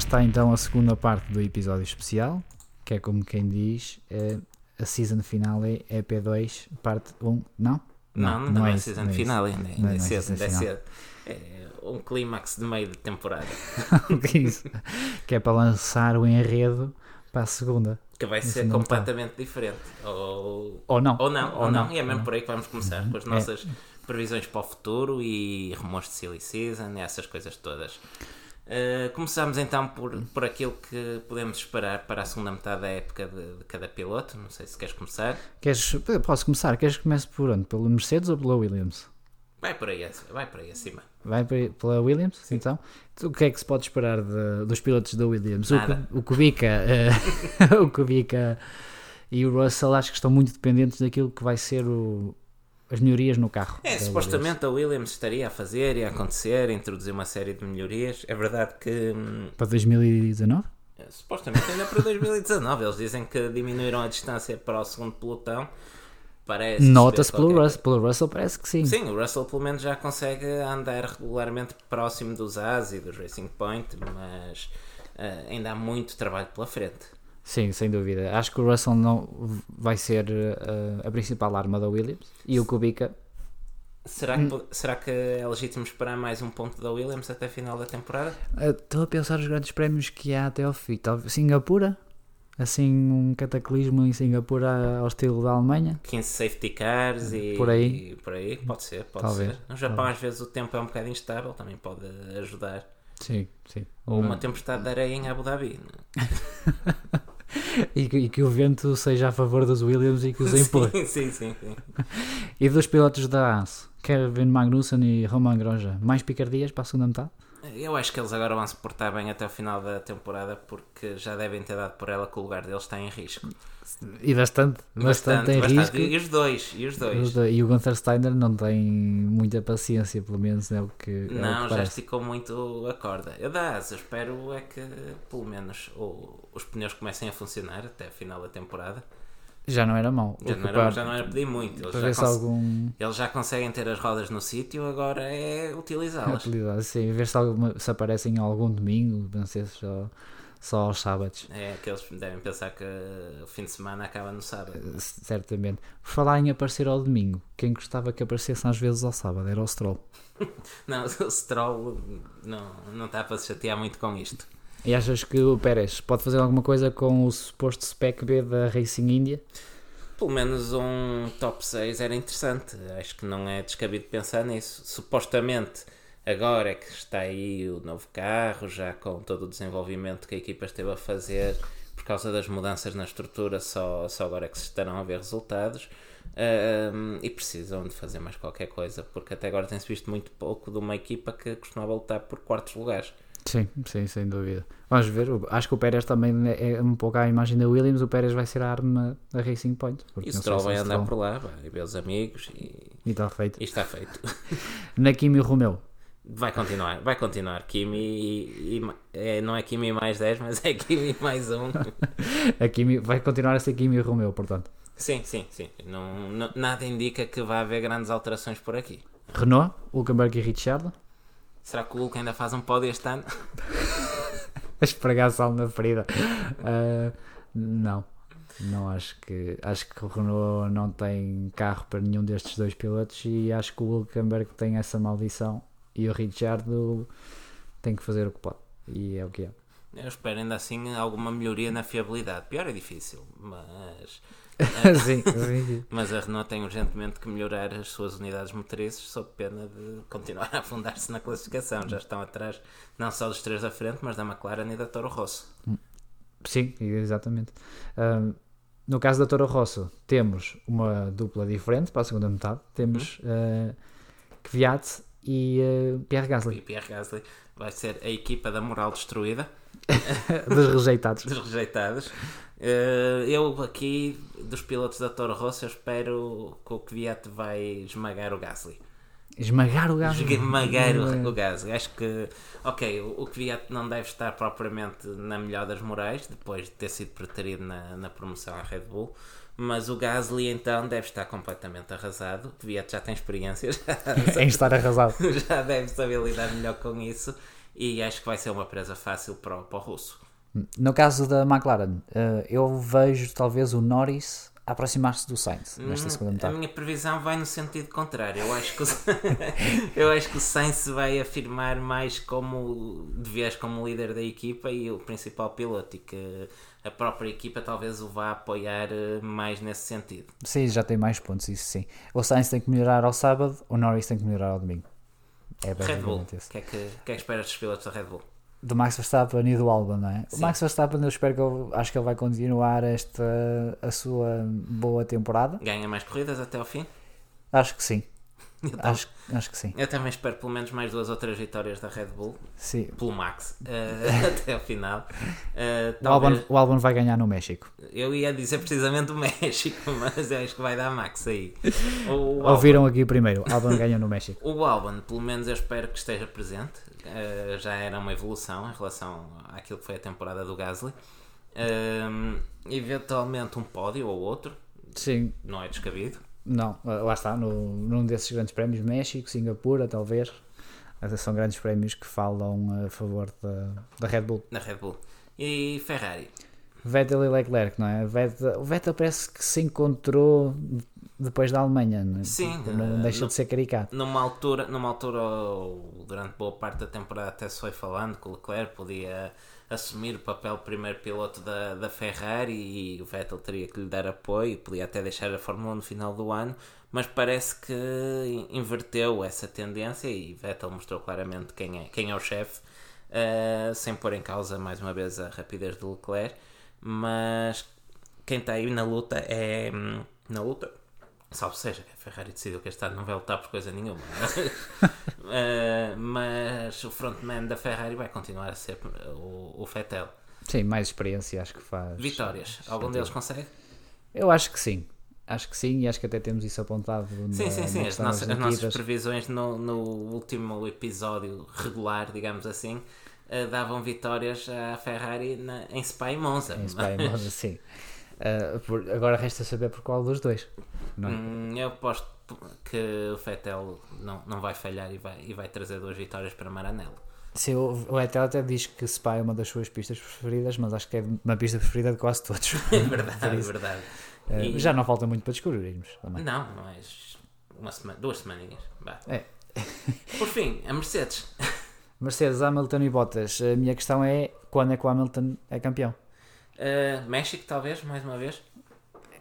está então a segunda parte do episódio especial, que é como quem diz, é a season finale EP2, parte 1, não? Não, não, é, season não é final ainda, Não, ainda não é é cedo, season ainda é final. cedo. É um clímax de meio de temporada, Que é isso? que é para lançar o enredo para a segunda. que vai ser não tá. completamente diferente. Ou, Ou não. ou não, ou, não. E é mesmo ou por aí que vamos começar, com as É. nossas previsões para o futuro e rumores de silly season e essas coisas todas. Uh, começamos então por, por aquilo que podemos esperar para a segunda metade da época de, de cada piloto. Não sei se queres começar. Queres, posso começar? Queres que comece por onde? Pelo Mercedes ou pela Williams? Vai por aí, vai por aí acima. Vai pe- pela Williams, então? O que é que se pode esperar de- dos pilotos da Williams? O, Nada. Ku- o Kubica, eh, o Kubica e o Russell acho que estão muito dependentes daquilo que vai ser o- as melhorias no carro. É, supostamente a Williams estaria a fazer e a acontecer, a introduzir uma série de melhorias. É verdade que hum, Williams. Para 2019? É, Supostamente ainda para 2019. Eles dizem que diminuíram a distância para o segundo pelotão. Parece. Nota-se pelo qualquer- Russell, pelo Russell, parece que sim. Sim, o Russell pelo menos já consegue andar regularmente próximo dos As e dos Racing Point, mas eh, ainda há muito trabalho pela frente. Sim, sem dúvida. Acho que o Russell não vai ser eh, a principal arma da Williams e o Kubica Será Hum. que, po- será que é legítimo esperar mais um ponto da Williams até a final da temporada? eh, Estou a pensar os grandes prémios que há até ao fim. Talvez Singapura? Assim, um cataclismo em Singapura ao estilo da Alemanha? 15 safety cars e Por aí. e por aí, pode ser, pode Talvez, ser. No Japão às vezes o tempo é um bocado instável, também pode ajudar. Sim, sim. Ou uma tempestade de areia em Abu Dhabi. E, que- e que o vento seja a favor dos Williams e que os empurre. Sim, sim, sim, sim. E dos pilotos da AS, Kevin Magnussen e Roman Grosjean, mais picardias para a segunda metade? Eu acho que eles agora vão se portar bem até o final da temporada porque já devem ter dado por ela que o lugar deles está em risco. E bastante, bastante, em risco. E os dois, e os dois. E o Gunther Steiner não tem muita paciência, pelo menos é o que, é o que Não, já esticou muito a corda. Eu asa, espero é que pelo menos o- os pneus comecem a funcionar até a final da temporada. Já não era mau. Já não era, Ocupar- já não era pedir muito. Eles já, cons- algum. eles já conseguem ter as rodas no sítio, agora é utilizá-las. utilidade, Sim, ver se, alguma, se aparecem algum domingo, não sei se só, só aos sábados. É que eles devem pensar que o fim de semana acaba no sábado. Certamente. Por falar em aparecer ao domingo, quem gostava que aparecesse às vezes ao sábado era o Stroll. Não, o Stroll não, não está para se chatear muito com isto. E achas que o Pérez pode fazer alguma coisa com o suposto spec B da Racing India? Pelo menos um top 6 era interessante. Acho que não é descabido pensar nisso. Supostamente, agora é que está aí o novo carro, já com todo o desenvolvimento que a equipa esteve a fazer por causa das mudanças na estrutura, só, só agora é que se estarão a ver resultados. Ahm, e precisam de fazer mais qualquer coisa, porque até agora tem-se visto muito pouco de uma equipa que costumava lutar por quartos lugares. Sim, sim, sem dúvida. Vamos ver. Acho que o Pérez também é um pouco à imagem da Williams. O Pérez vai ser a arma da Racing Point. E o Stroll se vai andar por lá, vai ver os amigos e, E está feito. e está feito. Na Kimi e Romeo. Vai continuar, vai continuar. Kimi e, e- é, não é Kimi mais 10, mas é Kimi mais 1. A Kimi vai continuar a ser Kimi e Romeo, portanto. sim, sim, sim. Não, não- nada indica que vai haver grandes alterações por aqui. Renault, Hulkenberg e Richard. Será que o Hulk ainda faz um pódio este ano? A esfregar sal na ferida. Ah, não. Não acho que. Acho que o Renault não tem carro para nenhum destes dois pilotos e acho que o Hulkenberg tem essa maldição e o Richard tem que fazer o que pode. E é o que é. Eu espero ainda assim alguma melhoria na fiabilidade. Pior é difícil, mas, sim, sim, mas a Renault tem urgentemente que melhorar as suas unidades motrizes sob pena de continuar a afundar-se na classificação. Já estão atrás não só dos três da frente, mas da McLaren e da Toro Rosso. Sim, exatamente. Ah, no caso da Toro Rosso, temos uma dupla diferente para a segunda metade. Temos uh, Kvyat e ah, Pierre E Gasly, Pierre Gasly vai ser a equipa da moral destruída. dos rejeitados. dos rejeitados. Eh, eu aqui, dos pilotos da Toro Rosso, eu espero que o Kvyat vai esmagar o Gasly. Esmagar o Gasly. Esmagar o, o Gasly. Acho que, ok, o, o Kvyat não deve estar propriamente na melhor das morais, depois de ter sido preterido na, na promoção à Red Bull. Mas o Gasly então deve estar completamente arrasado. O Kvyat já tem experiência, já, em estar arrasado. já deve saber lidar melhor com isso. e acho que vai ser uma presa fácil para para o russo. No caso da McLaren, eh, eu vejo talvez o Norris aproximar-se do Sainz nesta Hum, segunda A metade. minha previsão vai no sentido contrário. Eu acho que o, eu acho que o Sainz vai afirmar mais como de vez como líder da equipa e o principal piloto e que a própria equipa talvez o vá apoiar eh, mais nesse sentido. Sim, já tem mais pontos, isso sim. O Sainz tem que melhorar ao sábado, o Norris tem que melhorar ao domingo. É Red Bull, o que, é que, que é que esperas dos pilotos da Red Bull? Do Max Verstappen e do Albon, não é? O Sim. Max Verstappen, eu espero que ele, acho que ele vai continuar esta a sua boa temporada. Ganha mais corridas até ao fim? Acho que sim. Acho, acho que sim. eu também espero pelo menos mais duas ou três vitórias da Red Bull, sim. pelo Max, eh, até ao final. Eh, O Albon, talvez- o Albon vai ganhar no México. Eu ia dizer precisamente o México, mas acho que vai dar Max aí. O Albon, Ouviram aqui primeiro, o Albon ganha no México. o Albon, pelo menos eu espero que esteja presente. Uh, já era uma evolução em relação àquilo que foi a temporada do Gasly. Um, eventualmente um pódio ou outro, Sim, não é descabido. não, lá está, no, num desses grandes prémios, México, Singapura, talvez. São grandes prémios que falam a favor da, da Red Bull. Na Red Bull. E Ferrari. Vettel e Leclerc, não é? Vettel, o Vettel parece que se encontrou depois da Alemanha, não, é? Sim, Tipo, não eh, deixa no- de ser caricato. Numa altura, numa altura, durante boa parte da temporada, até se foi falando que o Leclerc podia assumir o papel de primeiro piloto da, da Ferrari e o Vettel teria que lhe dar apoio, podia até deixar a Fórmula 1 no final do ano, mas parece que inverteu essa tendência e Vettel mostrou claramente quem é, quem é o chefe, eh, sem pôr em causa mais uma vez a rapidez do Leclerc, mas quem está aí na luta é. hum, Na luta? Salvo seja, que a Ferrari decidiu que este ano não vai lutar por coisa nenhuma. Eh, mas o frontman da Ferrari vai continuar a ser o, o Vettel. Sim, mais experiência acho que faz. Vitórias. Algum deles consegue? Eu acho que sim. Acho que sim e acho que até temos isso apontado Sim, na, sim, sim. na As nossas, as nossas previsões no, no último episódio regular, digamos assim, eh, davam vitórias à Ferrari na- em Spa e Monza. Em Spa e Monza, sim. Uh, por- agora resta saber por qual dos dois. Não é? Hum, eu aposto que o Vettel não, não vai falhar e vai, e vai trazer duas vitórias para Maranello. Sim, o o Vettel até diz que Spa é uma das suas pistas preferidas, mas acho que é uma pista preferida de quase todos. É verdade, é verdade. uh, E- Já não falta muito para descobrirmos também. Não, mais uma semana, duas semaninhas. É. Por fim, a Mercedes. Mercedes, Hamilton e Bottas. A minha questão é quando é que o Hamilton é campeão? Uh, México, talvez, mais uma vez.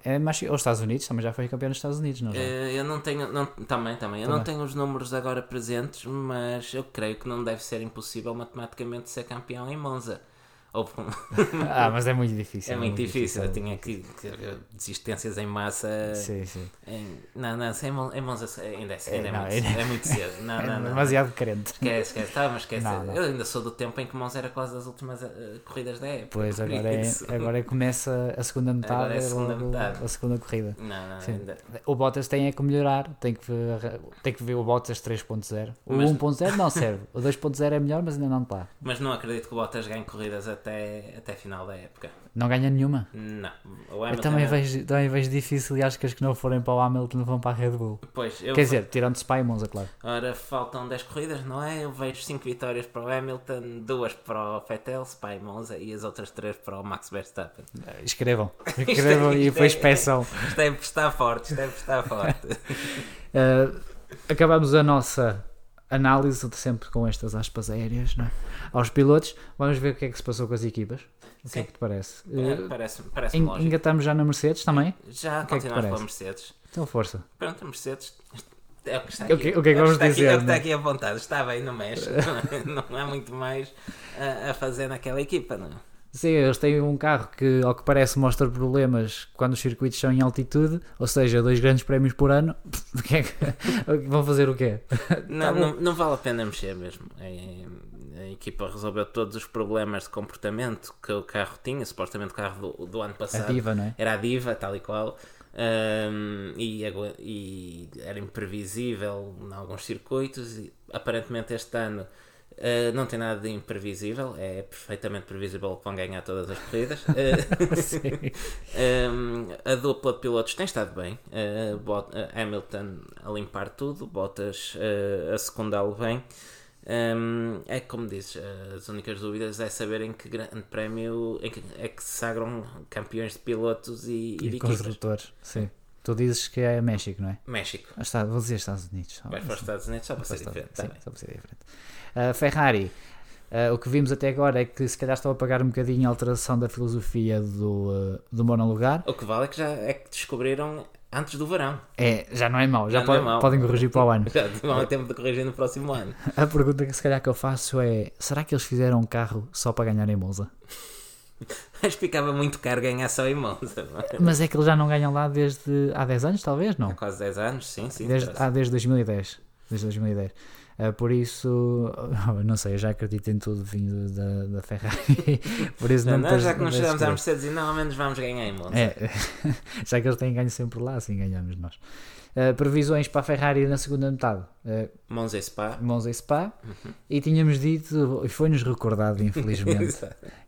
É mais, ou Estados Unidos, também já foi campeão nos Estados Unidos, não já? eu não tenho. Não, também, também. Eu não Também. tenho os números agora presentes, mas eu creio que não deve ser impossível matematicamente ser campeão em Monza. Ou Ah, mas é muito difícil. é muito difícil. Eu tinha que, que haver desistências em massa. Sim, sim. Em, não, não, sem Mon- em Monza ainda é, ainda é, não, muito, ainda- é muito cedo. Não, É não, não. demasiado crente. Esquece, esquece. Tá, mas esquece. Não, não. Eu ainda sou do tempo em que Monza era quase das últimas eh, corridas da época. Pois, agora, é, agora começa a segunda metade, Agora é a segunda metade. a segunda corrida. Não, não, Sim. ainda. O Bottas tem é que melhorar, tem que ver, tem que ver o Bottas 3.0. O Mas- 1.0 não serve, o 2.0 é melhor, mas ainda não está. Mas não acredito que o Bottas ganhe corridas até, até final da época. Não ganha nenhuma. Não. Eu também é- vejo, também vejo difícil e acho que as que não forem para o Hamilton vão para a Red Bull. Pois, Quer dizer, tirando Spa e Monza, claro. Ora, faltam 10 corridas, não é? Eu vejo 5 vitórias para o Hamilton, 2 para o Vettel, Spa e Monza e as outras 3 para o Max Verstappen. Escrevam, escrevam e depois é- peçam. Isto é estar forte, isto é estar forte. Uh, acabamos a nossa análise, sempre com estas aspas aéreas, não é? aos pilotos. Vamos ver o que é que se passou com as equipas. O que é que te parece? É, Uh, Parece-me parece en- engatamos já na Mercedes também? Já o que é que continuamos pela parece? Mercedes. Então força. Pronto, a Mercedes. É o que está O aqui. que- o que é que o vamos está aqui- dizer, É o que está não é? aqui apontado. Está bem, não mexe. Não, não há muito mais a, a fazer naquela equipa, não é? Sim, eles têm um carro que, ao que parece, mostra problemas quando os circuitos são em altitude, ou seja, dois grandes prémios por ano. É vão fazer o quê? Não, Tá não, não vale a pena mexer mesmo. É- a equipa resolveu todos os problemas de comportamento que o carro tinha. Supostamente o carro do, do ano A passado diva, não é? era a diva, tal e qual. Ahm, e, e era imprevisível em alguns circuitos. E, aparentemente, este ano ah, não tem nada de imprevisível, é perfeitamente previsível que vão ganhar todas as corridas. Ah, Sim. Um, a dupla de pilotos tem estado bem. Uh, Bot- uh, Hamilton a limpar tudo, Bottas uh, a secundá-lo bem. Hum, é como dizes, as únicas dúvidas é saber em que grande prémio é que, é que se sagram campeões de pilotos e, e, E de construtores, sim. Tu dizes que é México, não é? México. Ah, está, vou dizer Estados Unidos. Vais para os Estados Unidos só para ser diferente. tá sim, bem. só para ser diferente. Ah, Ferrari, ah, o que vimos até agora é que se calhar estão a pagar um bocadinho a alteração da filosofia do, ah, do monolugar. O que vale é que já é que descobriram antes do verão. É, já não é mau, já, Já é po- mau. podem corrigir para o ano. Já vão a tempo de corrigir no próximo ano. A pergunta que se calhar que eu faço é: será que eles fizeram um carro só para ganhar em Monza? Acho que ficava muito caro ganhar só em Monza. é? Mas é que eles já não ganham lá desde há 10 anos, talvez? Não. Há quase 10 anos, sim, sim. Desde, ah, desde 2010. Desde 2010. Ah, por isso, não sei, eu já acredito em tudo vindo da, da Ferrari. por isso não, Não, nós já que não chegamos à Mercedes e não, ao menos vamos ganhar em Monza. É, já que eles têm ganho sempre lá, assim ganhamos nós. Ah, previsões para a Ferrari na segunda metade. Ah, Monza e Spa. Monza e Spa. Uhum. E tínhamos dito, e foi-nos recordado, infelizmente,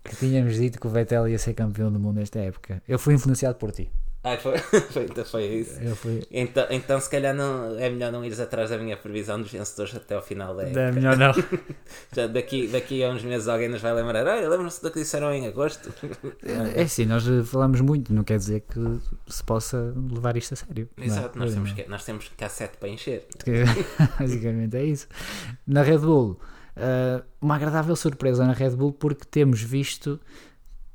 que tínhamos dito que o Vettel ia ser campeão do mundo nesta época. Eu fui influenciado por ti. Ah, foi, foi, então foi isso. Fui. Então, então, se calhar, não, é melhor não ires atrás da minha previsão dos vencedores até ao final da época. Da melhor não. Já daqui, daqui a uns meses alguém nos vai lembrar. Olha, lembram-se do que disseram em agosto? É assim, nós falamos muito, não quer dizer que se possa levar isto a sério. não é? Exato, nós temos, Não. que, nós temos cassete para encher. Basicamente é isso. Na Red Bull, eh, uma agradável surpresa na Red Bull porque temos visto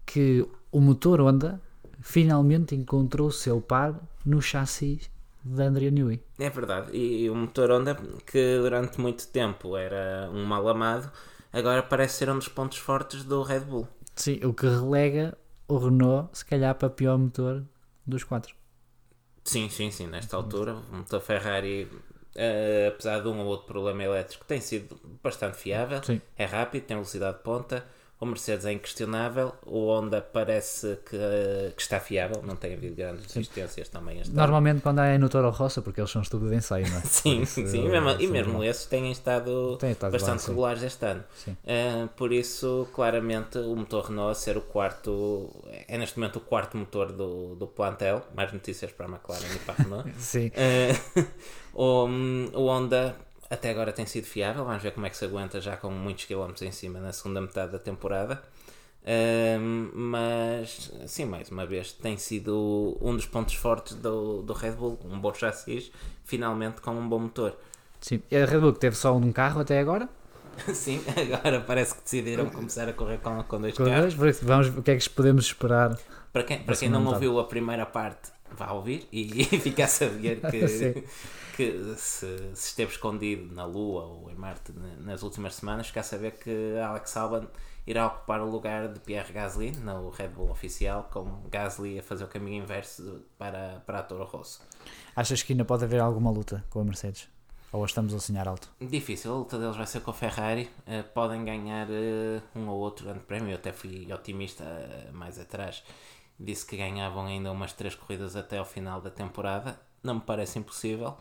que o motor Honda finalmente encontrou o seu par no chassi da Andrea Newey. É verdade. E o motor Honda, que durante muito tempo era um mal amado, agora parece ser um dos pontos fortes do Red Bull. Sim, o que relega o Renault, se calhar, para pior motor dos quatro. Sim, sim, sim. Nesta altura, o motor Ferrari, eh, apesar de um ou outro problema elétrico, tem sido bastante fiável. Sim. É rápido, tem velocidade de ponta. O Mercedes é inquestionável. O Honda parece que, que está fiável. Não tem havido grandes resistências também este ano. Normalmente quando é no Toro Rosso, porque eles são estúpidos em ensaio, não é? Sim, isso, sim, e mesmo, e sim, mesmo esses têm estado Têm estado bastante bem, sim. regulares este ano. Sim. Uh, por isso, claramente, o motor Renault a ser o quarto, é neste momento o quarto motor do, do plantel. Mais notícias para a McLaren e para a Renault. Sim. Uh, o, o Honda até agora tem sido fiável. Vamos ver como é que se aguenta já com muitos quilómetros em cima na segunda metade da temporada. Um, mas, sim, mais uma vez, tem sido um dos pontos fortes do, do Red Bull. Um bom chassis, finalmente com um bom motor. Sim. E a Red Bull que teve só um carro até agora? Sim, agora parece que decidiram começar a correr com, com dois Com carros. dois, Vamos o que é que podemos esperar. Para quem, para quem não ouviu a primeira parte, vá ouvir e, e fica a saber que. que se, se esteve escondido na Lua ou em Marte nas últimas semanas, fica a saber que Alex Albon irá ocupar o lugar de Pierre Gasly no Red Bull oficial, com Gasly a fazer o caminho inverso para, para a Toro Rosso. Achas que ainda pode haver alguma luta com a Mercedes? Ou estamos a sonhar alto? Difícil, a luta deles vai ser com a Ferrari. Eh, podem ganhar eh, um ou outro grande prémio. Eu até fui otimista eh, mais atrás. Disse que ganhavam ainda umas três corridas até ao final da temporada. Não me parece impossível,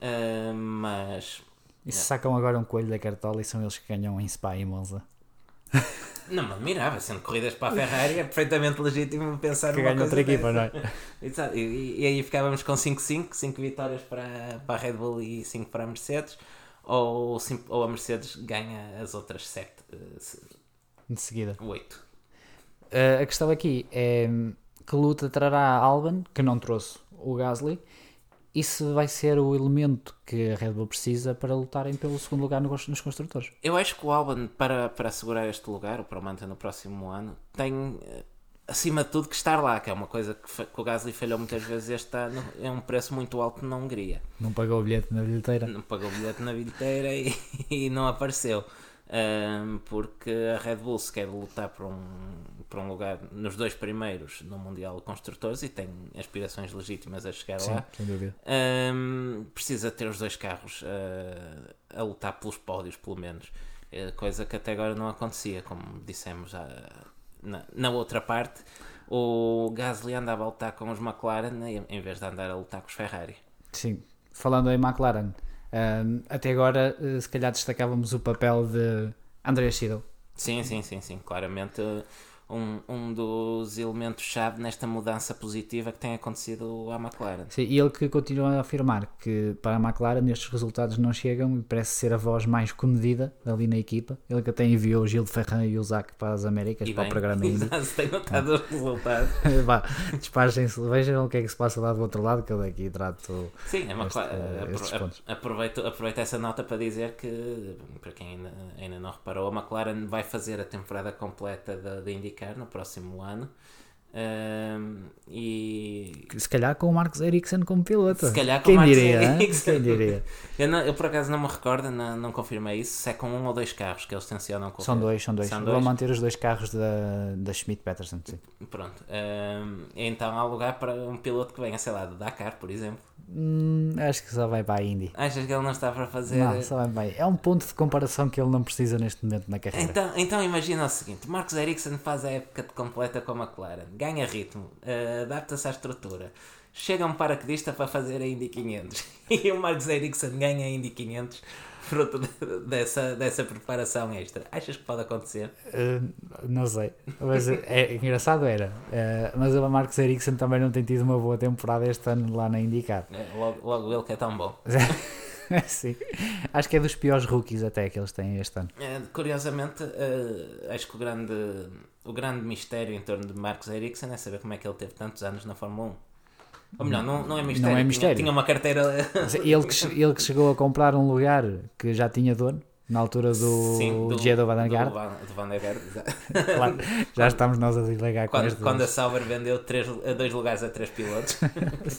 eh, mas E se sacam agora um coelho da cartola e são eles que ganham em Spa e Monza? não me admirava. Sendo corridas para a Ferrari, é perfeitamente legítimo pensar Que ganha outra equipa, não é? Exato. E, e aí ficávamos com 5-5, 5 vitórias para, para a Red Bull e 5 para a Mercedes. Ou, ou a Mercedes ganha as outras 7, De seguida. 8. Uh, a questão aqui é que luta trará a Albon, que não trouxe o Gasly, se vai ser o elemento que a Red Bull precisa para lutarem pelo segundo lugar no- nos construtores. Eu acho que o Albon, para, para assegurar este lugar, ou para o manter no próximo ano, tem eh, acima de tudo que estar lá, que é uma coisa que, que o Gasly falhou muitas vezes este ano, é um preço muito alto na Hungria. Não pagou o bilhete na bilheteira. Não pagou bilhete na bilheteira e, e não apareceu. Ahm, porque a Red Bull se quer lutar por um, por um lugar nos dois primeiros no Mundial de Construtores e tem aspirações legítimas a chegar Sim, lá. sem dúvida. Hum, precisa ter os dois carros uh, a lutar pelos pódios, pelo menos. Eh, coisa que até agora não acontecia, como dissemos na, na outra parte. O Gasly andava a lutar com os McLaren em em vez de andar a lutar com os Ferrari. Sim. Falando em McLaren, até agora uh, se calhar destacávamos o papel de Andrea Seidel. Sim, sim, sim, sim. Claramente um, um dos elementos-chave nesta mudança positiva que tem acontecido à McLaren. Sim, e ele que continua a afirmar que para a McLaren estes resultados não chegam e parece ser a voz mais comedida ali na equipa. Ele que até enviou o Gil de Ferran e o Zac para as Américas, E para bem, o programa Indy. se tem notado os resultados. Vá, despachem-se, vejam o que é que se passa lá do outro lado, que eu daqui trato. Sim, é uma Este, eh, apro- aproveito, aproveito essa nota para dizer que, para quem ainda, ainda não reparou, a McLaren vai fazer a temporada completa da de IndyCar no próximo ano. Ahm, e Se calhar com o Marcos Ericsson como piloto. Se calhar com Quem o Marcos diria? Ericsson. Quem diria? eu, não- eu por acaso não me recordo, não, não confirmei isso, se é com um ou dois carros que eles tencionam correr. São dois, são dois. São Vão dois? manter os dois carros da, da Schmidt Peterson. Sim. Pronto. Ahm, então há lugar para um piloto que venha, sei lá, de Dakar, por exemplo. Hum, acho que só vai para a Indy. Achas que ele não está para fazer. Não, só vai para a Indy. É um ponto de comparação que ele não precisa neste momento na carreira. Então, então imagina o seguinte: Marcos Ericsson faz a época de completa com a McLaren, ganha ritmo, eh, adapta-se à estrutura, chega um paraquedista para fazer a Indy 500 e o Marcos Ericsson ganha a Indy 500 fruto de- dessa, dessa preparação extra. Achas que pode acontecer? Uh, não sei. Mas é, é engraçado era. Uh, mas o Marcos Ericsson também não tem tido uma boa temporada este ano lá na IndyCar. Eh, Logo, logo ele que é tão bom. Sim. Acho que é dos piores rookies até que eles têm este ano. Eh, Curiosamente, eh, acho que o grande, o grande mistério em torno de Marcos Ericsson é saber como é que ele teve tantos anos na Fórmula 1. Ou melhor, não, não é mistério. Não é tinha- mistério. Tinha, uma carteira. Ele que, ele que chegou a comprar um lugar que já tinha dono na altura do Sim, do, Garde. do Van- do Van der Garde, exato. Claro, já estamos nós a divagar com Quando, este. quando a Sauber vendeu três, dois lugares a três pilotos.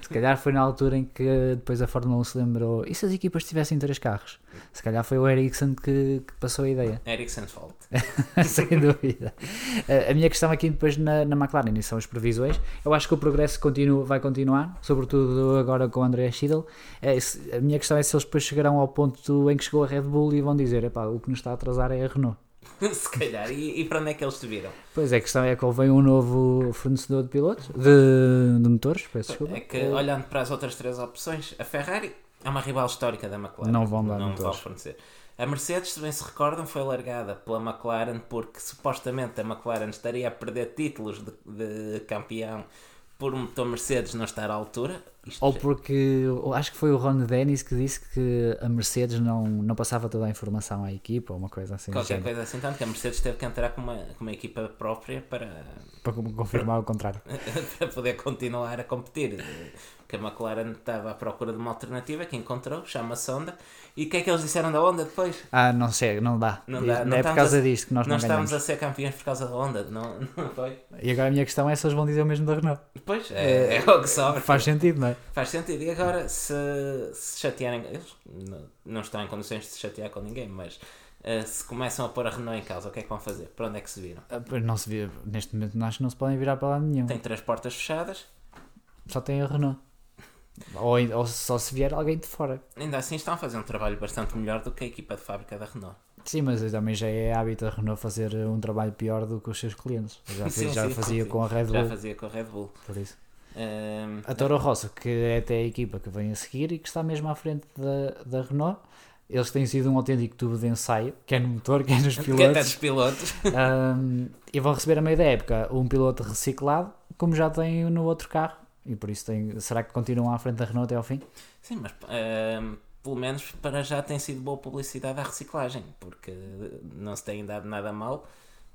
Se calhar foi na altura em que depois a Fórmula 1 se lembrou. E se as equipas tivessem três carros? Se calhar foi o Ericsson que, que passou a ideia. Ericsson Fault. Sem dúvida. A- A minha questão aqui depois na, na McLaren e são as previsões. Eu acho que o progresso continua, vai continuar, sobretudo agora com o André Schiedel. Se- A minha questão é se eles depois chegarão ao ponto em que chegou a Red Bull e vão dizer: "Epá, o que nos está a atrasar é a Renault. Se calhar. E, e para onde é que eles te viram? Pois é, a questão é que houve um novo fornecedor de pilotos, de, de motores, peço desculpa. É que, olhando para as outras três opções, a Ferrari é uma rival histórica da McLaren. Não vão dar Não motores. vão fornecer. A Mercedes, se bem se recordam, foi largada pela McLaren porque supostamente a McLaren estaria a perder títulos de, de campeão por um motor Mercedes não estar à altura. Isto Ou porque acho que foi o Ron Dennis que disse que a Mercedes não, não passava toda a informação à equipa ou uma coisa assim. Qualquer coisa assim, tanto que a Mercedes teve que entrar com uma, com uma equipa própria para, Para confirmar o contrário. para poder continuar a competir. Que a McLaren estava à procura de uma alternativa que encontrou, chama-se Honda. E o que é que eles disseram da Honda depois? Ah, não sei, não dá. Não dá, não é por estamos causa a- disto que nós não, ganhamos. a ser campeões por causa da Honda, não, não foi? E agora a minha questão é se eles vão dizer o mesmo da Renault. Pois, é, é o que sobra. Faz sentido, não é? Faz sentido. E agora, se se chatearem, eles não, não estão em condições de se chatear com ninguém, mas eh, se começam a pôr a Renault em causa, o que é que vão fazer? Para onde é que se viram? Ah, Não se vê, neste momento acho que não se podem virar para lado nenhum. Tem três portas fechadas, Só tem a Renault. Ou, ou só se vier alguém de fora. ainda assim estão a fazer um trabalho bastante melhor do que a equipa de fábrica da Renault. Sim, mas também já é hábito a Renault fazer um trabalho pior do que os seus clientes. Já, Sim, já sim, fazia sim, com a Red Bull. Já fazia com a Red Bull. Por isso. Ehm, A Toro Rosso, que é até a equipa que vem a seguir e que está mesmo à frente da, da Renault. Eles têm sido um autêntico tubo de ensaio, quer no motor, quer nos que até pilotos. dos pilotos. Um, e vão receber a meio da época um piloto reciclado, como já tem no outro carro. E por isso tem, será que continuam à frente da Renault até ao fim? Sim, mas ehm, pelo menos para já tem sido boa publicidade à reciclagem, porque não se tem dado nada mal.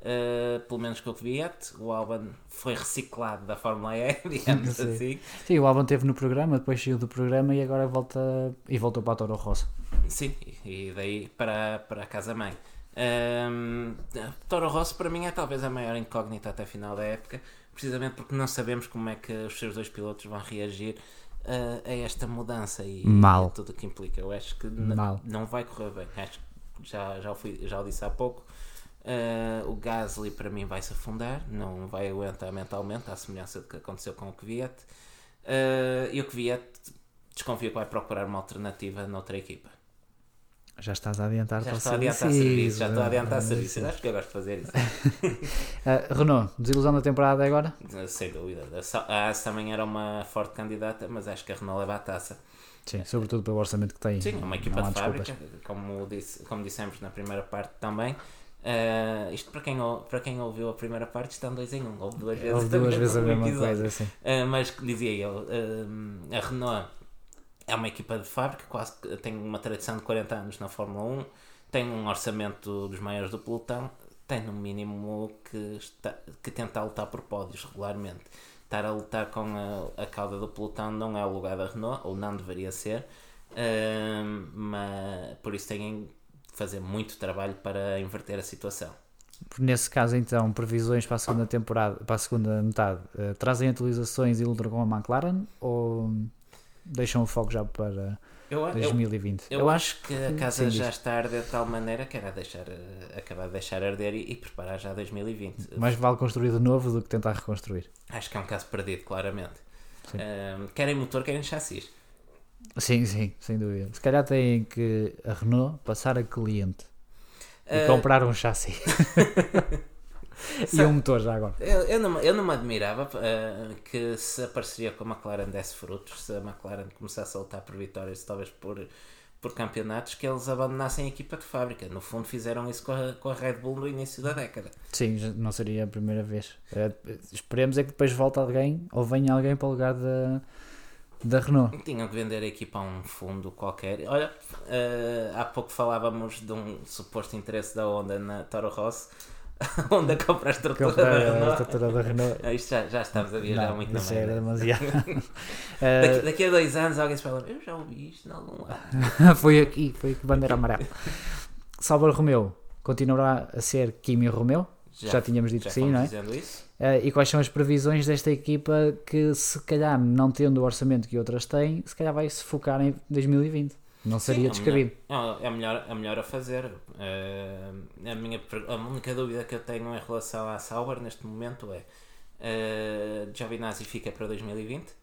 Uh, pelo menos com o Kvyat, o Alban foi reciclado da Fórmula E, digamos Sim. assim. Sim, o Albon esteve no programa, depois saiu do programa e agora volta e voltou para a Toro Rosso. Sim, e daí para, para a casa-mãe. Ehm, Toro Rosso para mim é talvez a maior incógnita até a final da época, precisamente porque não sabemos como é que os seus dois pilotos vão reagir uh, a esta mudança e Mal. a tudo o que implica. Eu acho que não vai correr bem. Acho que já, já, o fui, já o disse há pouco. Uh, o Gasly para mim vai se afundar, não vai aguentar mentalmente, à semelhança do que aconteceu com o Kvyat. Uh, e o Kvyat desconfio que vai procurar uma alternativa noutra equipa. Já estás a adiantar Já para o estou a adiantar serviço. serviço, já estou a adiantar Ah, serviço. Acho que eu gosto de fazer isso. Ah, Renault, desilusão da temporada agora? Sem dúvida. A Sa- A AS também era uma forte candidata, mas acho que a Renault leva a taça. Sim, sobretudo pelo orçamento que tem. Sim, é uma equipa de desculpas. fábrica, como, disse, como dissemos na primeira parte também. Uh, isto para quem, para quem ouviu a primeira parte estão dois em um, houve duas vezes, Houve duas vezes a mesma episódio. coisa. Uh, mas dizia eu, uh, a Renault é uma equipa de fábrica, quase que tem uma tradição de 40 anos na Fórmula 1, tem um orçamento dos maiores do pelotão, tem no mínimo que, está, que tentar lutar por pódios regularmente. Estar a lutar com a, a cauda do pelotão não é o lugar da Renault, ou não deveria ser, uh, mas por isso têm de fazer muito trabalho para inverter a situação. Nesse caso, então, previsões para a segunda temporada, para a segunda metade, uh, trazem atualizações e lutam com a McLaren ou deixam o foco já para eu, 2020? Eu, eu, acho que a casa já está a arder de tal maneira que era deixar, uh, acabar de deixar arder e, e, preparar já 2020. Mais vale construir de novo do que tentar reconstruir. Acho que é um caso perdido, claramente. Uh, querem motor, querem chassis. Sim, sim, sem dúvida. Se calhar têm que a Renault passar a cliente e uh... comprar um chassi. e um motor já agora. Eu, eu, não, eu não me admirava uh, que se a parceria com a McLaren desse frutos, se a McLaren começasse a lutar por vitórias, talvez por, por campeonatos, que eles abandonassem a equipa de fábrica. No fundo, fizeram isso com a, com a Red Bull no início da década. Sim, não seria a primeira vez. Uh, esperemos é que depois volte alguém ou venha alguém para o lugar da da Renault. Tinham que vender a equipa a um fundo qualquer. Olha, uh, há pouco falávamos de um suposto interesse da Honda na Toro Rosso. A Honda compra a estrutura compra da Renault. A estrutura da Renault. Ah, isto já, já estamos a viajar Não, muito isso na era demasiado. daqui, daqui a dois anos alguém se fala, eu já ouvi isto em algum lado. foi aqui, foi aqui, bandeira amarela. Salvador Romeo continuará a ser Kimi Romeo? Já, já tínhamos dito já que sim, não é? Dizendo isso. Uh, e quais são as previsões desta equipa que, se calhar, não tendo o orçamento que outras têm, se calhar vai se focar em 2020? Não seria Sim, descabido. É, melhor, é, melhor, é melhor a fazer. Uh, a, minha, a única dúvida que eu tenho em relação à Sauber neste momento é: uh, Giovinazzi fica para 2020?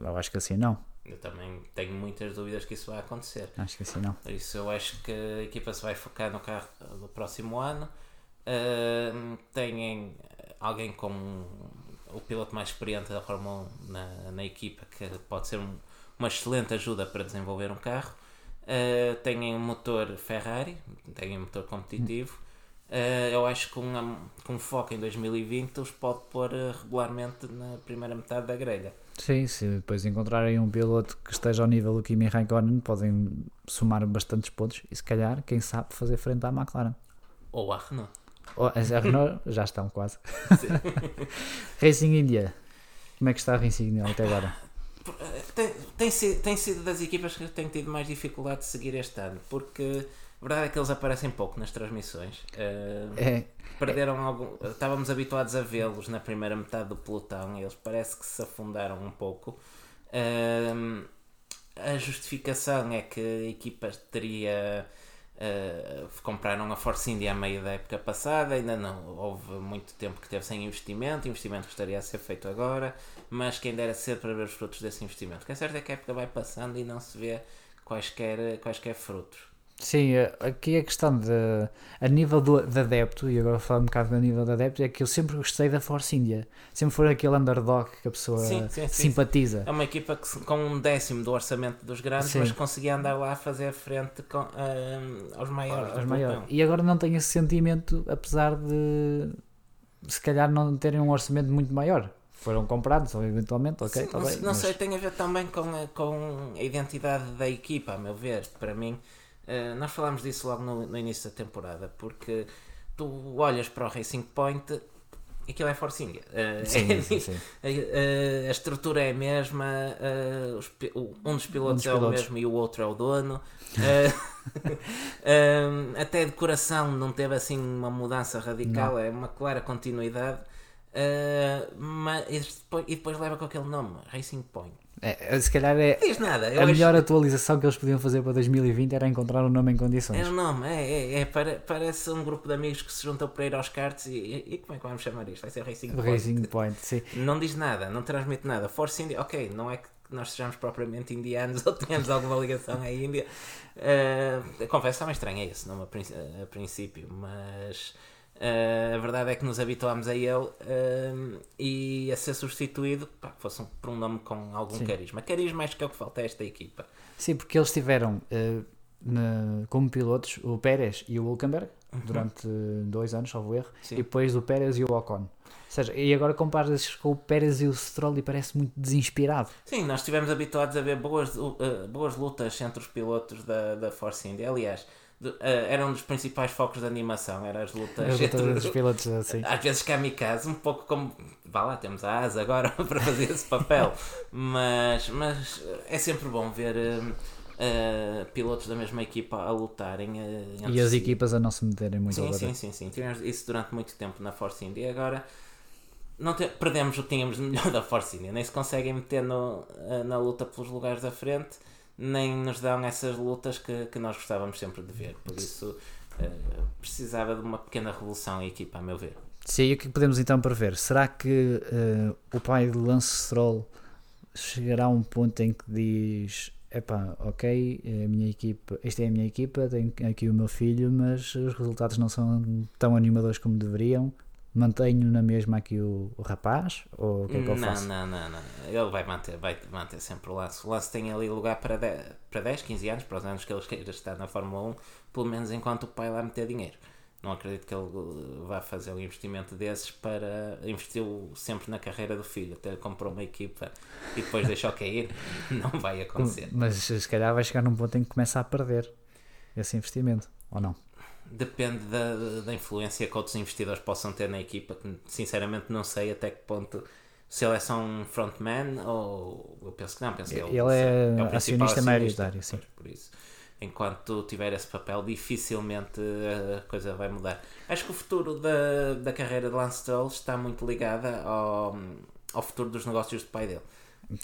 Eu acho que assim não. Eu também tenho muitas dúvidas que isso vai acontecer. Acho que assim não. Por isso, eu acho que a equipa se vai focar no carro do próximo ano. Uh, têm alguém com o piloto mais experiente da Fórmula 1 na, na equipa que pode ser um, uma excelente ajuda para desenvolver um carro. Uh, têm um motor Ferrari, têm um motor competitivo. Uh, eu acho que com, um, com foco em 2020 os pode pôr regularmente na primeira metade da grelha. Sim, se depois encontrarem um piloto que esteja ao nível do Kimi Raikkonen, podem somar bastantes pontos e se calhar, quem sabe, fazer frente à McLaren. Ou à Renault. Oh, a Renault já estão quase. Racing India. Como é que está a Racing India até agora? Tem, tem, sido, tem sido das equipas que tenho tido mais dificuldade de seguir este ano, porque a verdade é que eles aparecem pouco nas transmissões. Uh, é, perderam algum. Estávamos habituados a vê-los na primeira metade do pelotão e eles parece que se afundaram um pouco. Uh, a justificação é que a equipa teria Uh, compraram a Force India a meio da época passada, ainda não houve muito tempo que teve sem investimento, investimento que estaria a ser feito agora, mas quem dera ser para ver os frutos desse investimento. O que é certo é que a época vai passando e não se vê quaisquer, quaisquer frutos. Sim, aqui a questão de a nível do, de adepto, e agora falando um bocado do nível de adepto, é que eu sempre gostei da Force India. Sempre foi aquele underdog que a pessoa sim, sim, simpatiza. Sim, é uma equipa que, com um décimo do orçamento dos grandes, mas conseguia andar lá a fazer frente com, uh, aos maiores. Aos maiores. E agora não tenho esse sentimento, apesar de se calhar não terem um orçamento muito maior. Foram comprados, ou eventualmente, ok, Sim, tá não, bem, não mas... sei, tem a ver também com a, com a identidade da equipa, a meu ver. Para mim, Uh, nós falámos disso logo no, no, início da temporada, porque tu olhas para o Racing Point aquilo é Force India. Uh, sim, é, sim, sim. A, a, estrutura é a mesma, os, um dos pilotos um dos é pilotos. o mesmo e o outro é o dono. até a decoração não teve assim uma mudança radical, não. é uma clara continuidade. mas, e depois, e depois leva com aquele nome, Racing Point. É, se calhar é Diz nada. a melhor atualização que eles podiam fazer para 2020 era encontrar um nome em condições. É um nome, é, é, é para, parece um grupo de amigos que se juntam para ir aos karts e, e, e como é que vamos chamar isto? Vai ser Racing Point. Racing Point, sim. Não diz nada, não transmite nada. Force India, ok, não é que nós sejamos propriamente indianos ou tenhamos alguma ligação à Índia. Uh, confesso, também estranho é esse nome a, a princípio, mas Uh, a verdade é que nos habituámos a ele uh, e a ser substituído pá, fosse um, por um nome com algum Sim. carisma. Carisma acho que é o que falta a esta equipa. Sim, porque eles tiveram uh, na, como pilotos o Pérez e o Hulkenberg, durante dois anos, salvo erro, Sim. e depois o Pérez e o Ocon. Ou seja, e agora comparas com o Pérez e o Stroll e parece muito desinspirado. Sim, nós estivemos habituados a ver boas, uh, boas lutas entre os pilotos da, da Force India. Aliás, de- uh, era um dos principais focos da animação, eram as lutas As lutas entre- dos pilotos assim. Às vezes kamikaze, um pouco como. Vá lá, temos a asa agora para fazer esse papel. Mas, mas é sempre bom ver uh, uh, pilotos da mesma equipa a lutarem. E as si. equipas a não se meterem muito Sim, ao sim, sim, sim. Tivemos isso durante muito tempo na Force India. Agora não te- perdemos o que tínhamos de melhor da Force India. Nem se conseguem meter no, eh, na luta pelos lugares da frente, nem nos dão essas lutas que, que nós gostávamos sempre de ver. Por isso eh, precisava de uma pequena revolução a equipa, a meu ver. Sim, e o que podemos então prever? Será que eh, o pai de Lance Stroll chegará a um ponto em que diz: epá, ok, é a minha equipa, esta é a minha equipa, tenho aqui o meu filho, mas os resultados não são tão animadores como deveriam. Mantenho na mesma aqui o, o rapaz? Ou o que é que eu não, faço? não, não, não. Ele vai manter, vai manter sempre o Lance. O Lance tem ali lugar para 10, para 10 15 anos, para os anos que ele queira estar na Fórmula 1, pelo menos enquanto o pai lá meter dinheiro. Não acredito que ele uh, vá fazer um investimento desses para. Investiu sempre na carreira do filho, até comprou uma equipa e depois deixou cair. Não vai acontecer. Mas se calhar vai chegar num ponto em que começa a perder esse investimento, ou não? Depende da, da influência que outros investidores possam ter na equipa, que sinceramente não sei até que ponto. Se ele é só um frontman ou. Eu penso que não, penso que Ele é o principal acionista maioritário, sim. Por isso, enquanto tiver esse papel, dificilmente a coisa vai mudar. Acho que o futuro da, da carreira de Lance Stroll está muito ligada ao, ao futuro dos negócios do pai dele.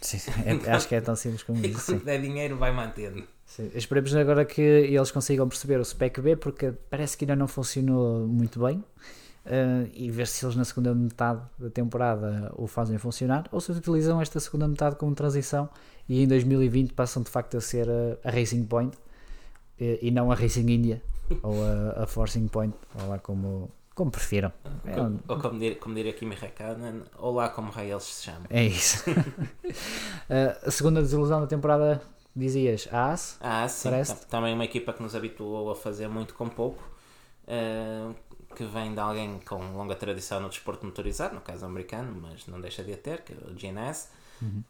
Sim, é- acho que é tão simples como E isso. quando der dinheiro, vai mantendo. Sim, Esperemos agora que eles consigam perceber o Spec B, porque parece que ainda não funcionou muito bem. eh, e ver se eles na segunda metade da temporada o fazem funcionar ou se utilizam esta segunda metade como transição e em 2020 passam de facto a ser a, a Racing Point eh, e não a Racing India ou a, a Forcing Point, ou lá como, como prefiram. É, um- Ou como diria, como diria Kimi Räikkönen, ou lá como raio eles se chamam. é isso. Eh, a segunda desilusão da temporada, dizias, a AS. Ah, sim. Parece-te? tam- Também uma equipa que nos habituou a fazer muito com pouco, eh, que vem de alguém com longa tradição no desporto motorizado, no caso americano, mas não deixa de a ter, que é o GNS.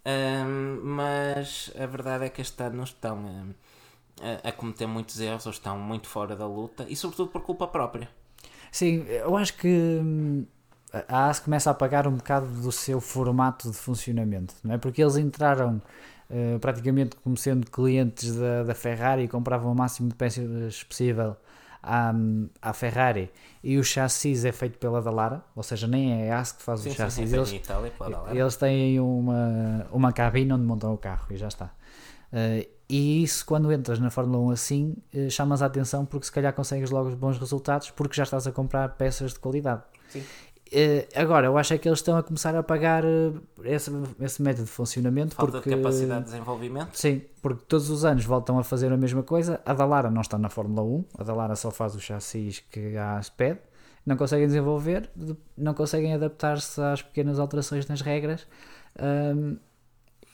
Eh, mas a verdade é que este ano estão a, a cometer muitos erros, ou estão muito fora da luta, e sobretudo por culpa própria. Sim, eu acho que hum, a AS começa a pagar um bocado do seu formato de funcionamento, não é? Porque eles entraram eh, praticamente como sendo clientes da, da Ferrari e compravam o máximo de peças possível à, à Ferrari e o chassis é feito pela Dallara, ou seja, nem é a AS que faz Sim, o chassis, sim, eles, pela Dallara. eles têm uma, uma cabine onde montam o carro e já está. Eh, e isso, quando entras na Fórmula 1 assim, eh, chamas a atenção porque se calhar consegues logo bons resultados porque já estás a comprar peças de qualidade. Sim. Eh, agora, eu acho é que eles estão a começar a pagar eh, esse, esse método de funcionamento Falta porque, de capacidade de desenvolvimento. Sim, porque todos os anos voltam a fazer a mesma coisa. A Dallara não está na Fórmula 1, a Dallara só faz os chassis que a AS pede, não conseguem desenvolver, de- não conseguem adaptar-se às pequenas alterações nas regras hum,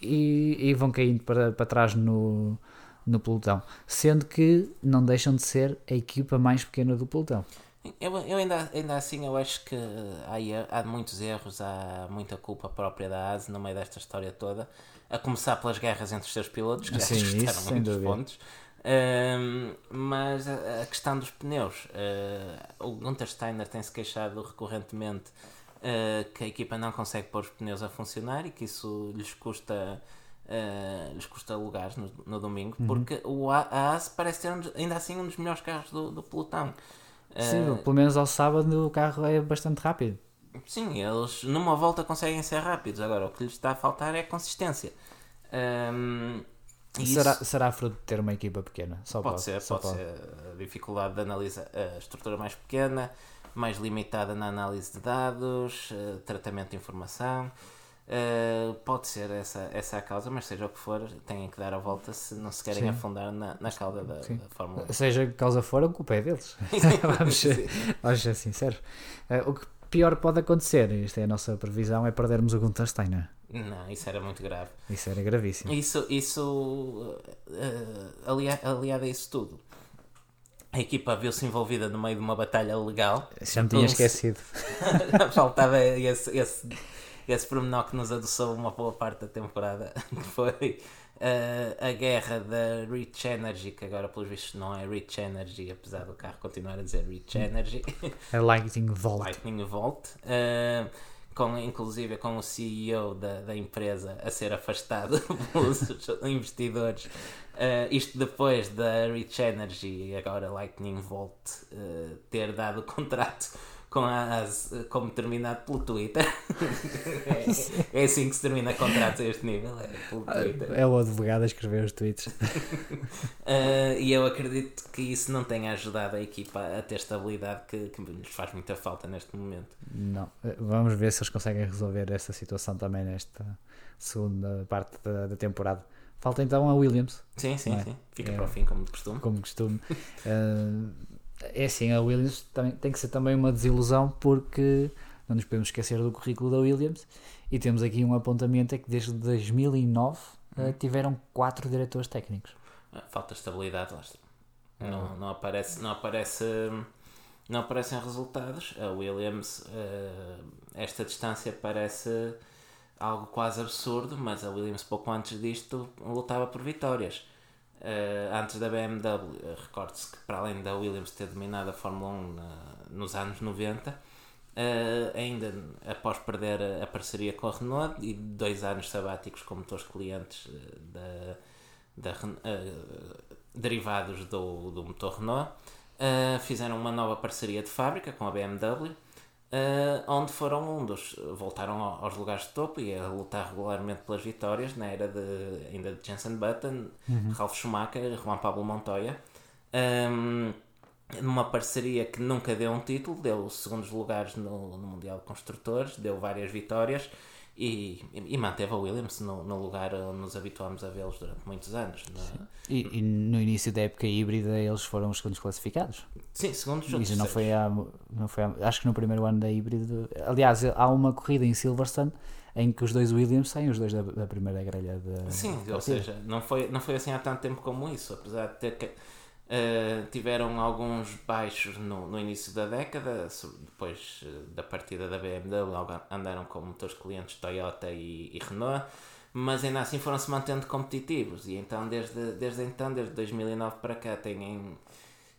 e, e vão caindo para, para trás no, no pelotão. Sendo que não deixam de ser a equipa mais pequena do pelotão. Eu, eu ainda, ainda assim eu acho que há, há muitos erros, há muita culpa própria da ASE no meio desta história toda, a começar pelas guerras entre os seus pilotos, que já Sim, nos isso, custaram sem muitos pontos. Ahm, mas a, a questão dos pneus, ah, o Gunther Steiner tem-se queixado recorrentemente ah, que a equipa não consegue pôr os pneus a funcionar e que isso lhes custa ah, lhes custa lugares no, no domingo, Uhum. porque o A- a ASE parece ter um ainda assim um dos melhores carros do, do pelotão. Sim, Ah, pelo menos ao sábado o carro é bastante rápido. Sim, eles numa volta conseguem ser rápidos. Agora, o que lhes está a faltar é consistência. Ahm, e Será, isso será fruto de ter uma equipa pequena? Só pode ser, só pode ser a dificuldade de analisar a estrutura mais pequena, mais limitada na análise de dados, eh, tratamento de informação. Eh, pode ser essa, essa a causa, mas seja o que for, têm que dar a volta se não se querem Sim. afundar na, na cauda da, da Fórmula 1. Seja que causa for, a culpa é deles. vamos, ser, vamos ser sinceros. Eh, o que pior pode acontecer, isto é a nossa previsão, é perdermos o Gunther Steiner. Não, isso era muito grave. Isso era gravíssimo. Isso, isso eh, alia- aliado a isso tudo, a equipa viu-se envolvida no meio de uma batalha legal. Já me tinha Um- esquecido. Faltava esse, esse, esse pormenor que nos adoçou uma boa parte da temporada, que foi eh, a guerra da Rich Energy, que agora pelos vistos não é Rich Energy, apesar do carro continuar a dizer Rich Energy, A Lightning Volt. Lightning Volt, eh, com, inclusive com o CEO da, da empresa a ser afastado pelos investidores. Eh, isto depois da Rich Energy e agora Lightning Volt eh, ter dado o contrato com AS como terminado pelo Twitter. é, é assim que se termina contratos a este nível, é pelo Twitter. É o advogado a escrever os tweets. Uh, e eu acredito que isso não tenha ajudado a equipa a ter estabilidade que, que lhes faz muita falta neste momento. Não. Vamos ver se eles conseguem resolver esta situação também nesta segunda parte da, da temporada. Falta então a Williams, Sim, sim, é? sim. Fica É. para o fim, como de costume. como costume. Eh, é assim, a Williams também, tem que ser também uma desilusão porque não nos podemos esquecer do currículo da Williams e temos aqui um apontamento é que desde 2009 eh, tiveram quatro diretores técnicos. Ah, Falta estabilidade, lá está. Não, não, aparece, não, aparece, não aparecem resultados. A Williams, uh, esta distância parece algo quase absurdo, mas a Williams, pouco antes disto, lutava por vitórias. Uh, antes da BMW, uh, recorde-se que, para além da Williams ter dominado a Fórmula 1 na- nos anos 90, uh, ainda após perder a, a parceria com a Renault e dois anos sabáticos como motores clientes da da eh, derivados do, do motor Renault, eh, fizeram uma nova parceria de fábrica com a BMW, eh, onde foram um dos. voltaram ao- aos lugares de topo e a lutar regularmente pelas vitórias, na era de, ainda de Jensen Button, Ralf Schumacher e Juan Pablo Montoya. Ehm, numa parceria que nunca deu um título, deu segundos lugares no, no Mundial de Construtores, deu várias vitórias e, e manteve a Williams no, no lugar onde nos habituámos a vê-los durante muitos anos. na- E, e no início da época híbrida eles foram os segundos classificados. Sim, segundos Isso não foi, não foi acho que no primeiro ano da híbrida. Aliás, há uma corrida em Silverstone em que os dois Williams saem os dois da, da primeira grelha de Sim, da ou seja, não foi, não foi assim há tanto tempo como isso, apesar de ter que. Eh, tiveram alguns baixos no, no início da década, depois eh, da partida da BMW, andaram com motores clientes Toyota e, e Renault, mas ainda assim foram-se mantendo competitivos. E então, desde, desde então, desde 2009 para cá, têm,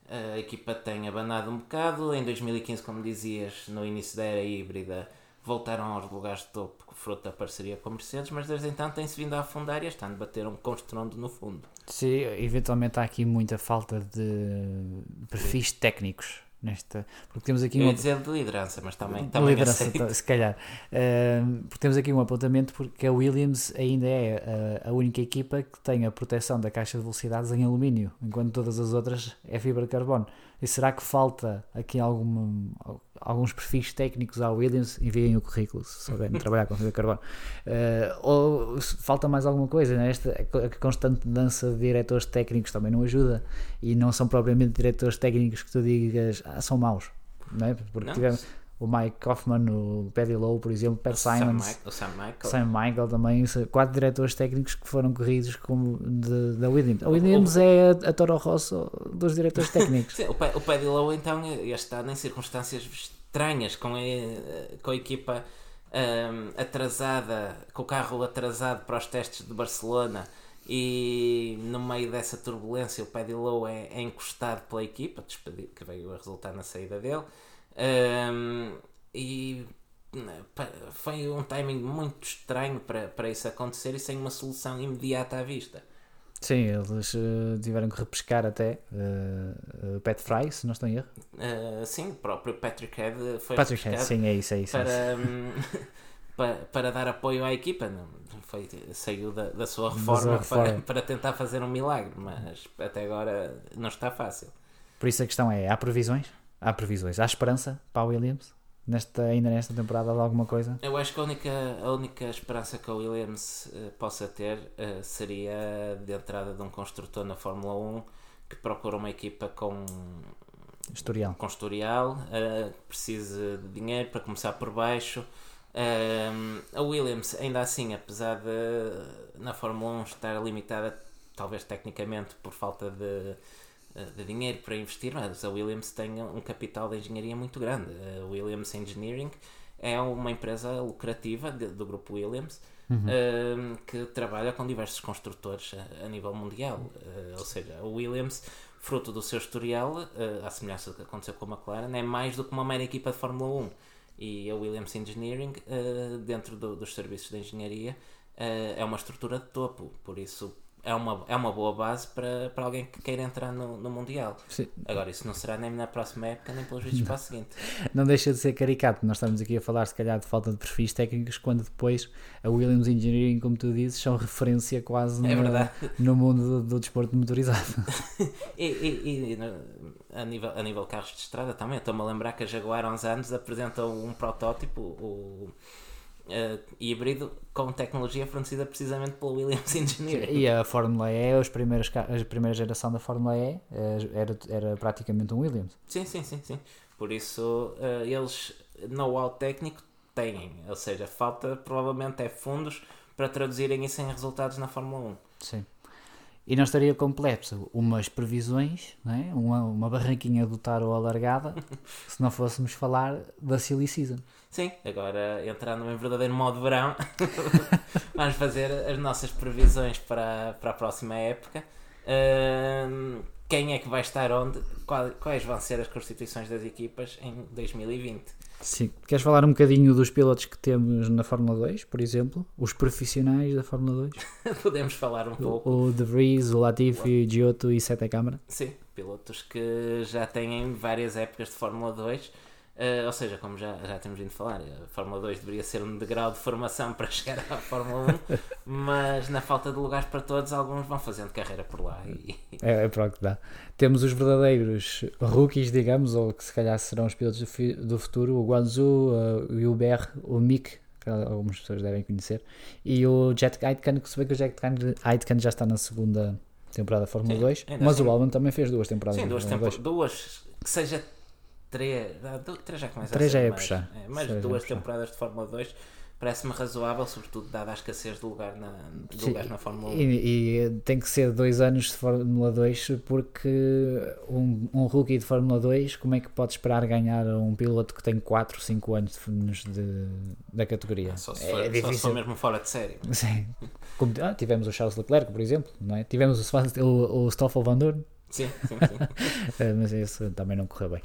a equipa tem abanado um bocado. Em 2015, como dizias, no início da era híbrida, voltaram aos lugares de topo, fruto da parceria com a Mercedes, mas desde então tem-se vindo a afundar e este ano bateram com estrondo no fundo. Sim, eventualmente há aqui muita falta de perfis técnicos nesta. Porque temos aqui Eu uma ia dizer de liderança, mas também, também liderança, aceito. tá- se calhar. Ahm, porque temos aqui um apontamento porque a Williams ainda é ah, a única equipa que tem a proteção da caixa de velocidades em alumínio, enquanto todas as outras é fibra de carbono. E será que falta aqui alguma, alguns perfis técnicos à Williams? Enviem o currículo se souberem trabalhar com fibra de carbono. Ah, ou se falta mais alguma coisa? Né? Esta a constante dança de diretores técnicos também não ajuda e não são propriamente diretores técnicos que tu digas ah, são maus. Não é? Porque Não, tivemos o Mike Kaufman, o Paddy Lowe, por exemplo, Pat Sam Simons, Mi- o Sam Michael. Sam Michael também, quatro diretores técnicos que foram corridos como de, da Williams. A Williams é a, a Toro Rosso dos diretores técnicos. Sim, o, o Paddy Lowe então ano em circunstâncias estranhas com a, com a equipa ahm, atrasada, com o carro atrasado para os testes de Barcelona e no meio dessa turbulência o Paddy Lowe é, é encostado pela equipa, despedido, que veio a resultar na saída dele Ahm, e né, foi um timing muito estranho para, para isso acontecer e sem uma solução imediata à vista. Sim, eles eh, tiveram que repescar até uh, uh, Pat Fry, se não estou em erro. Ah, sim, o próprio Patrick Head foi Patrick Head, sim, é isso, é isso. é isso. para, hum, para, para dar apoio à equipa. Foi, saiu da, da sua reforma, reforma. Para, para tentar fazer um milagre, mas até agora não está fácil. Por isso a questão é: há previsões? Há previsões. Há esperança para a Williams? Nesta, ainda nesta temporada de alguma coisa? Eu acho que a única, a única esperança que a Williams eh, possa ter eh, seria de entrada de um construtor na Fórmula 1 que procura uma equipa com, Historial. com historial, eh, que precise de dinheiro para começar por baixo. A Williams, ainda assim, apesar de na Fórmula 1 estar limitada, talvez tecnicamente por falta de, de dinheiro para investir, mas a Williams tem um capital de engenharia muito grande. A Williams Engineering é uma empresa lucrativa de, do grupo Williams uhum. uh, que trabalha com diversos construtores a, a nível mundial. Uh, ou seja, a Williams, fruto do seu historial, à semelhança do que aconteceu com a McLaren, é mais do que uma mera equipa de Fórmula 1. E a Williams Engineering, dentro do, dos serviços de engenharia, é uma estrutura de topo. Por isso, é uma, é uma boa base para, para alguém que queira entrar no, no Mundial. Sim. Agora, isso não será nem na próxima época, nem pelos vídeos para a seguinte. Não deixa de ser caricato. Nós estamos aqui a falar, se calhar, de falta de perfis técnicos, quando depois a Williams Engineering, como tu dizes, são referência quase é no, no mundo do, do desporto motorizado. e, e, e, a, nível, a nível de carros de estrada também, estou-me a lembrar que a Jaguar há uns anos apresentou um protótipo, o uh, híbrido com tecnologia fornecida precisamente pela Williams Engineering. E a Fórmula E, os primeiros, a primeira geração da Fórmula E eh, era, era praticamente um Williams. Sim, sim, sim. sim. Por isso, uh, eles, know-how técnico, têm. Ou seja, falta provavelmente é fundos para traduzirem isso em resultados na Fórmula 1. Sim. E não estaria completo umas previsões, é? uma, uma barranquinha do taro alargada, se não fôssemos falar da Silly Season. Sim, agora entrando em verdadeiro modo verão, vamos fazer as nossas previsões para, para a próxima época. Uh, quem é que vai estar onde? Quais vão ser as constituições das equipas em 2020? Sim. Queres falar um bocadinho dos pilotos que temos na Fórmula 2, por exemplo? Os profissionais da Fórmula 2? Podemos falar um pouco. O, De Vries, o Latifi, o Giotto e Sete Câmara? Sim, pilotos que já têm várias épocas de Fórmula 2 Uh, ou seja, como já, já temos vindo falar, a Fórmula 2 deveria ser um degrau de formação para chegar à Fórmula 1, mas na falta de lugares para todos, alguns vão fazendo carreira por lá. E... É, é para o que dá. Temos os verdadeiros rookies, digamos, ou que se calhar serão os pilotos do, do futuro: o Guanzu, uh, o Hubert, o Mick, que algumas pessoas devem conhecer, e o Jet Aitken, que se vê que o Jet Aitken já está na segunda temporada da Fórmula Sim, 2, mas assim, o Albon também fez duas temporadas. Sim, duas, tempo, duas que seja três, três já começa a já é mais, puxar. É, mais duas temporadas de Fórmula 2 parece-me razoável, sobretudo dada a escassez de, lugar na, de lugares na Fórmula 1. E, e, tem que ser dois anos de Fórmula 2 porque um, um rookie de Fórmula 2, como é que pode esperar ganhar um piloto que tem 4, 5 anos de, de, da categoria? Ah, só, se for, é difícil. só se for mesmo fora de série. Sim. Como, ah, tivemos o Charles Leclerc, por exemplo, não é? tivemos o, o, o Stoffel Van Dorn. Sim, sim, sim. Eh, mas isso também não correu bem.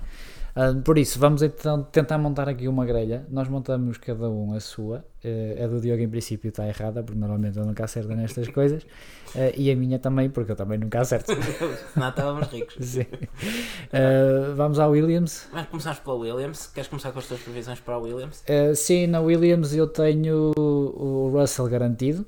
Uh, por isso, vamos então tentar montar aqui uma grelha. Nós montamos cada um a sua. Uh, a do Diogo, em princípio, está errada, porque normalmente eu nunca acerto nestas coisas. Uh, e a minha também, porque eu também nunca acerto. Não, estávamos ricos. Sim. vamos ao Williams. Mas começamos pela Williams. Queres começar com as tuas previsões para a Williams? sim, na Williams eu tenho o Russell garantido.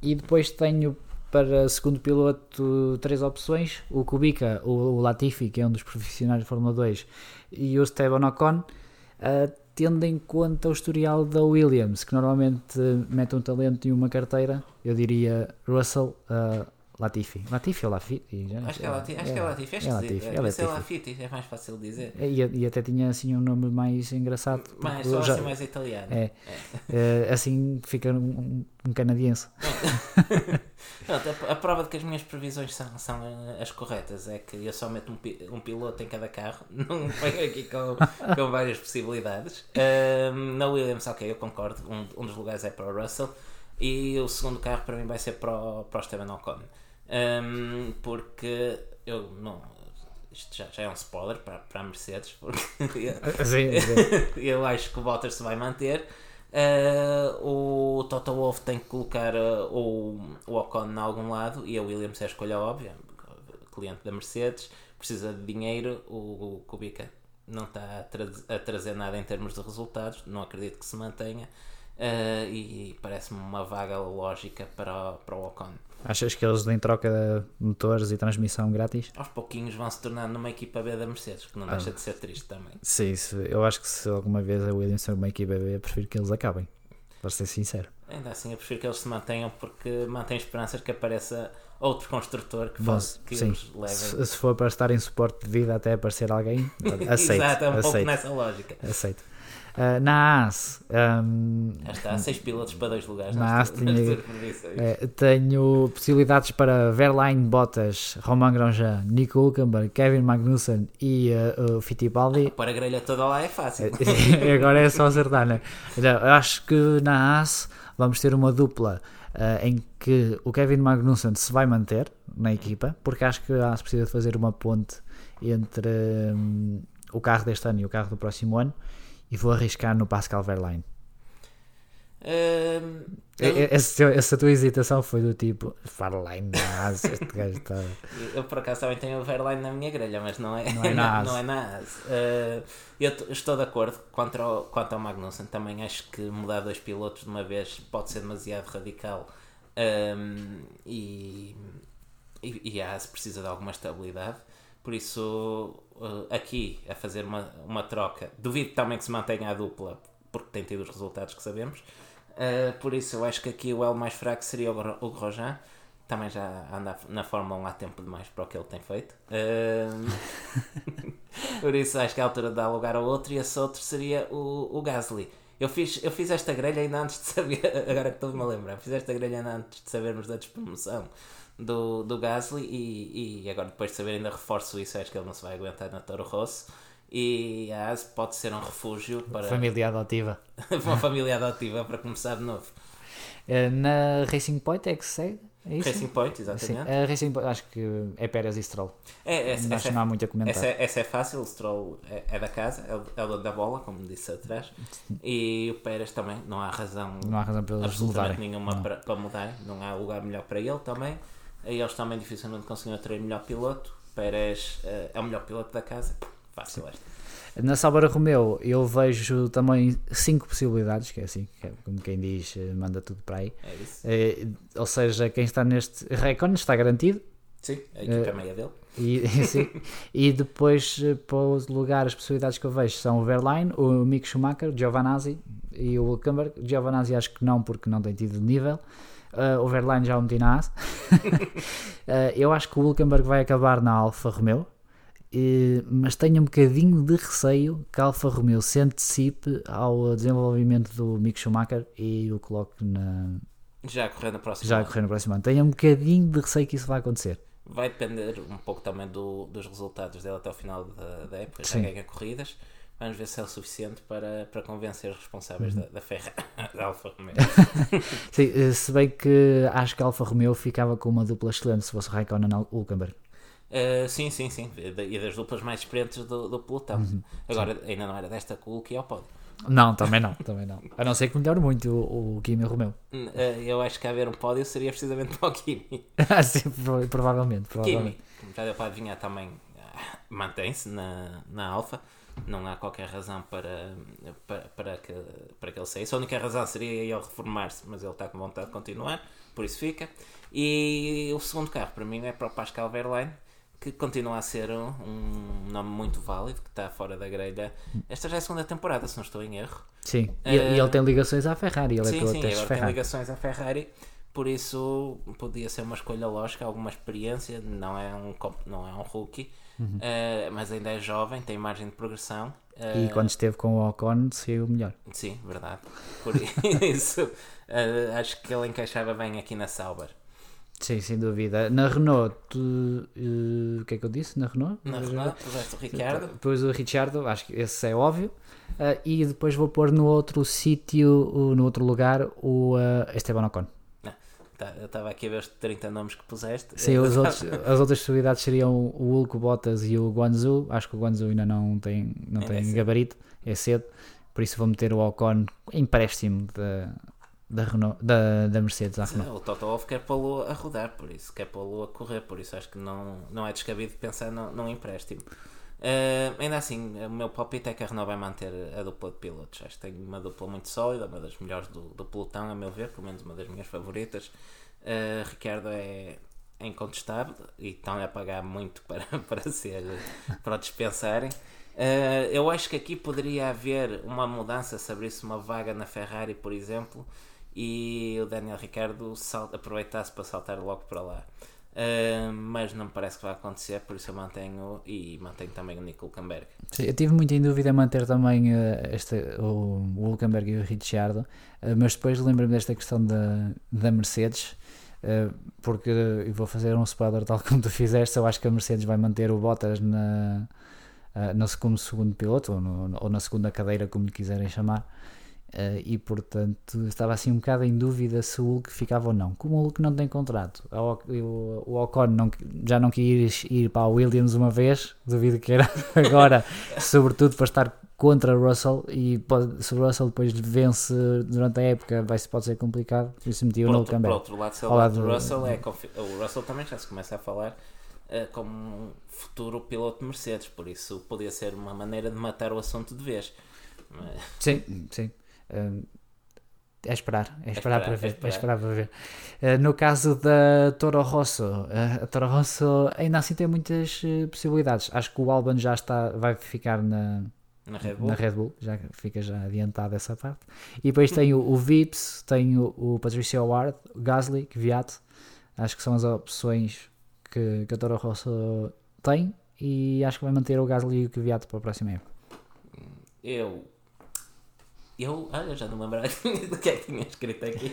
E depois tenho para segundo piloto três opções: o Kubica, o, Latifi, que é um dos profissionais de Fórmula 2, e o Esteban Ocon, uh, tendo em conta o historial da Williams, que normalmente mete um talento e uma carteira, eu diria Russell, uh, Latifi. Latifi ou Lafiti? Acho que é Latifi. Acho que é Latifi. Acho é Latifi. É, é Latifi. Lafiti, é mais fácil de dizer. E, e, até tinha assim um nome mais engraçado. Mais, só já, assim mais italiano. É. é. assim fica um, um canadiense. Pronto, a, a, prova de que as minhas previsões são, são as corretas é que eu só meto um, um piloto em cada carro, não venho aqui com, com várias possibilidades. Um, na Williams, ok, eu concordo, um, um dos lugares é para o Russell e o segundo carro para mim vai ser para o, para o Esteban Ocon. Um, porque eu não. Isto já, já é um spoiler para, para a Mercedes, porque eu, sim, sim. eu acho que o Bottas se vai manter. Uh, o Toto Wolff tem que colocar uh, o, o Ocon em algum lado e a Williams é a escolha óbvia. Cliente da Mercedes precisa de dinheiro. O, o Kubica não está a, tra a, trazer nada em termos de resultados. Não acredito que se mantenha. Uh, e parece-me uma vaga lógica para, o, para o Ocon. Achas que eles em troca de motores e transmissão grátis? Aos pouquinhos vão se tornar numa equipa B da Mercedes, que não ah. deixa de ser triste também. Sim, eu acho que se alguma vez a Williams ser uma equipa B, eu prefiro que eles acabem, para ser sincero. Ainda assim, eu prefiro que eles se mantenham porque mantém esperanças que apareça outro construtor que, Mas, que sim, os leve. Se, se, for para estar em suporte de vida até aparecer alguém, aceito. Exato, é um aceito, pouco nessa lógica. Aceito. Uh, na AS, um, está, 6 pilotos para dois lugares. Na tinha- tuas previsões. eh, tenho possibilidades para Verlaine, Bottas, Romain Grosjean, Nico Hülkenberg, Kevin Magnussen e uh, o Fittipaldi. Para a grelha toda lá é fácil. Agora é só acertar, né? Então, eu acho que na AS vamos ter uma dupla em que o Kevin Magnussen se vai manter na equipa, porque acho que a AS precisa de fazer uma ponte entre hum, o carro deste ano e o carro do próximo ano. E vou arriscar no Pascal Verlaine. Esse- essa tua hesitação foi do tipo Verlaine na AS. Este gajo está. Eu por acaso também tenho o Verline na minha grelha, mas não é, Não é na não é na. Uh, eu t- estou de acordo quanto ao, quanto ao Magnussen. Também acho que mudar dois pilotos de uma vez pode ser demasiado radical um, e, e, e a AS precisa de alguma estabilidade. Por isso, uh, aqui a fazer uma, uma troca, duvido também que se mantenha a dupla, porque tem tido os resultados que sabemos. Uh, por isso, eu acho que aqui o L mais fraco seria o Gro- o Grosjean. Também já anda na Fórmula 1 há tempo demais para o que ele tem feito. Uh, por isso, acho que é a altura dar lugar ao outro. E esse outro seria o, o Gasly. Eu fiz, eu fiz esta grelha ainda antes de saber, agora que estou-me a lembrar, fiz esta grelha ainda antes de sabermos da despromoção do, do Gasly e, e agora depois de saber ainda reforço isso, acho que ele não se vai aguentar na Toro Rosso e a AS pode ser um refúgio para Família adotiva. uma família adotiva para começar de novo. Eh, Na Racing Point é que se segue? É isso? Racing Point, Sim, exatamente. a Racing Point, acho que é Pérez e Stroll. É, essa, acho que não há muito a comentar. essa, essa é fácil, o Stroll é, é da casa, é o, é o da bola, como disse atrás, e o Pérez também, não há razão Não há razão para eles absolutamente mudarem. nenhuma para, para mudar, não há lugar melhor para ele também. E eles também dificilmente conseguiram atrair melhor piloto. Pérez eh, é o melhor piloto da casa, fácil esta. Na Sauber Romeo eu vejo também cinco possibilidades, que é assim, que é como quem diz, eh, manda tudo para aí. É isso? Eh, ou seja, quem está neste. Raikkonen está garantido. Sim, a equipa é meia dele. E, sim. e depois, para o lugar, as possibilidades que eu vejo são o Verline, o Mick Schumacher, o Giovanazzi e o Hülkenberg. O Giovanazzi acho que não, porque não tem tido nível. Eh, o Verline já o meti na. Eh, eu acho que o Hülkenberg vai acabar na Alfa Romeo. Eh, mas tenho um bocadinho de receio que a Alfa Romeo se antecipe ao desenvolvimento do Mick Schumacher e o coloque na, Já a correr na próxima. já a correr no próximo ano. Tenho um bocadinho de receio que isso vai acontecer. Vai depender um pouco também do, dos resultados dele até ao final da, da época. Já Sim. ganha corridas. Vamos ver se é o suficiente para, para convencer os responsáveis Uhum. da, da Ferrari, da Alfa Romeo. Sim, eh, se bem que acho que a Alfa Romeo ficava com uma dupla excelente se fosse Raikkonen e Hülkenberg. Uh, sim, sim, sim. E da- E das duplas mais experientes do, do pelotão. Uhum. Agora, ainda não era desta cool que é ao pódio. Não, também não, também não. A não ser que melhore muito o, o Kimi Romeo. Hum, uh, eu acho que haver um pódio seria precisamente para o Kimi. Sim, prova- provavelmente. provavelmente. Kimi, como já deu para adivinhar, também ah, mantém-se na, na Alfa. Não há qualquer razão para, para, para, que, para que ele saísse. A única razão seria ele reformar-se, mas ele está com vontade de continuar, por isso fica. E o segundo carro, para mim, é para o Pascal Verlaine, que continua a ser um, um nome muito válido, que está fora da grelha. Esta já é a segunda temporada, se não estou em erro. Sim, e, e ele tem ligações à Ferrari, ele é sim, piloto sim, agora tem ligações à Ferrari, por isso podia ser uma escolha lógica, alguma experiência, não é um, não é um rookie, eh, mas ainda é jovem, tem margem de progressão. eh, Uhum. E quando esteve com o Ocon, saiu melhor. Sim, verdade. Por isso, eh, acho que ele encaixava bem aqui na Sauber. Sim, sem dúvida. Na Renault, tu, eh, o que é que eu disse? Na Renault? Na Renault, puseste o Ricardo. Depois o Richardo, acho que esse é óbvio. Ah, e depois vou pôr no outro sítio, no outro lugar, o ah, Esteban Ocon. Tá, eu estava aqui a ver os 30 nomes que puseste. Sim, os outros, as outras possibilidades seriam o Hulk, o Bottas e o Guanzu. Acho que o Guanzu ainda não tem, não tem é cedo. gabarito, é cedo. Por isso vou meter o Ocon empréstimo da, da, Renault, da, da Mercedes à Renault. O Toto Wolff quer pô-lo a rodar, por isso, quer pô-lo a correr, por isso acho que não, não é descabido pensar no, num empréstimo. Eh, ainda assim, o meu palpite é que a Renault vai manter a dupla de pilotos. Acho que tem uma dupla muito sólida, uma das melhores do, do pelotão, a meu ver, pelo menos uma das minhas favoritas. Eh, Ricardo é, é incontestável e estão a pagar muito para, para, ser, para o dispensarem. Eh, eu acho que aqui poderia haver uma mudança se abrisse uma vaga na Ferrari, por exemplo, e o Daniel Ricardo aproveitasse para saltar logo para lá. Uh, mas não me parece que vai acontecer, por isso eu mantenho e mantenho também o Nico Hulkenberg. Sim, eu tive muito em dúvida manter também uh, este, o, o Hulkenberg e o Ricciardo, uh, mas depois lembro-me desta questão da, da Mercedes, porque eu vou fazer um spoiler tal como tu fizeste. Eu acho que a Mercedes vai manter o Bottas na, no segundo, segundo piloto ou, no, ou na segunda cadeira, como lhe quiserem chamar. Uh, e portanto estava assim um bocado em dúvida se o Hulk ficava ou não. Como o Hulk não tem contrato, o, o Ocon não, já não quis ir para a Williams uma vez, duvido que era agora, sobretudo para estar contra Russell. E pode, se o Russell depois vence durante a época, vai, pode ser complicado. Por isso metiu no Por outro lado, se é o lado do Russell, é, o Russell também já se começa a falar. Uh, como um futuro piloto de Mercedes, por isso podia ser uma maneira de matar o assunto de vez. Mas... Sim, sim é esperar, é, é esperar, para ver, é esperar. é esperar para ver. Uh, no caso da Toro Rosso, uh, a Toro Rosso ainda assim tem muitas uh, possibilidades. Acho que o Albon já está, vai ficar na, na Red, Bull. na Red Bull, já fica já adiantado essa parte. E depois tem o, o Vips, tem o, o Patricio Ward, o Gasly, Kvyat. Acho que são as opções que, que a Toro Rosso tem e acho que vai manter o Gasly e o Kvyat para a próxima época. Eu eu, olha, já não lembrava do que é que tinha escrito aqui,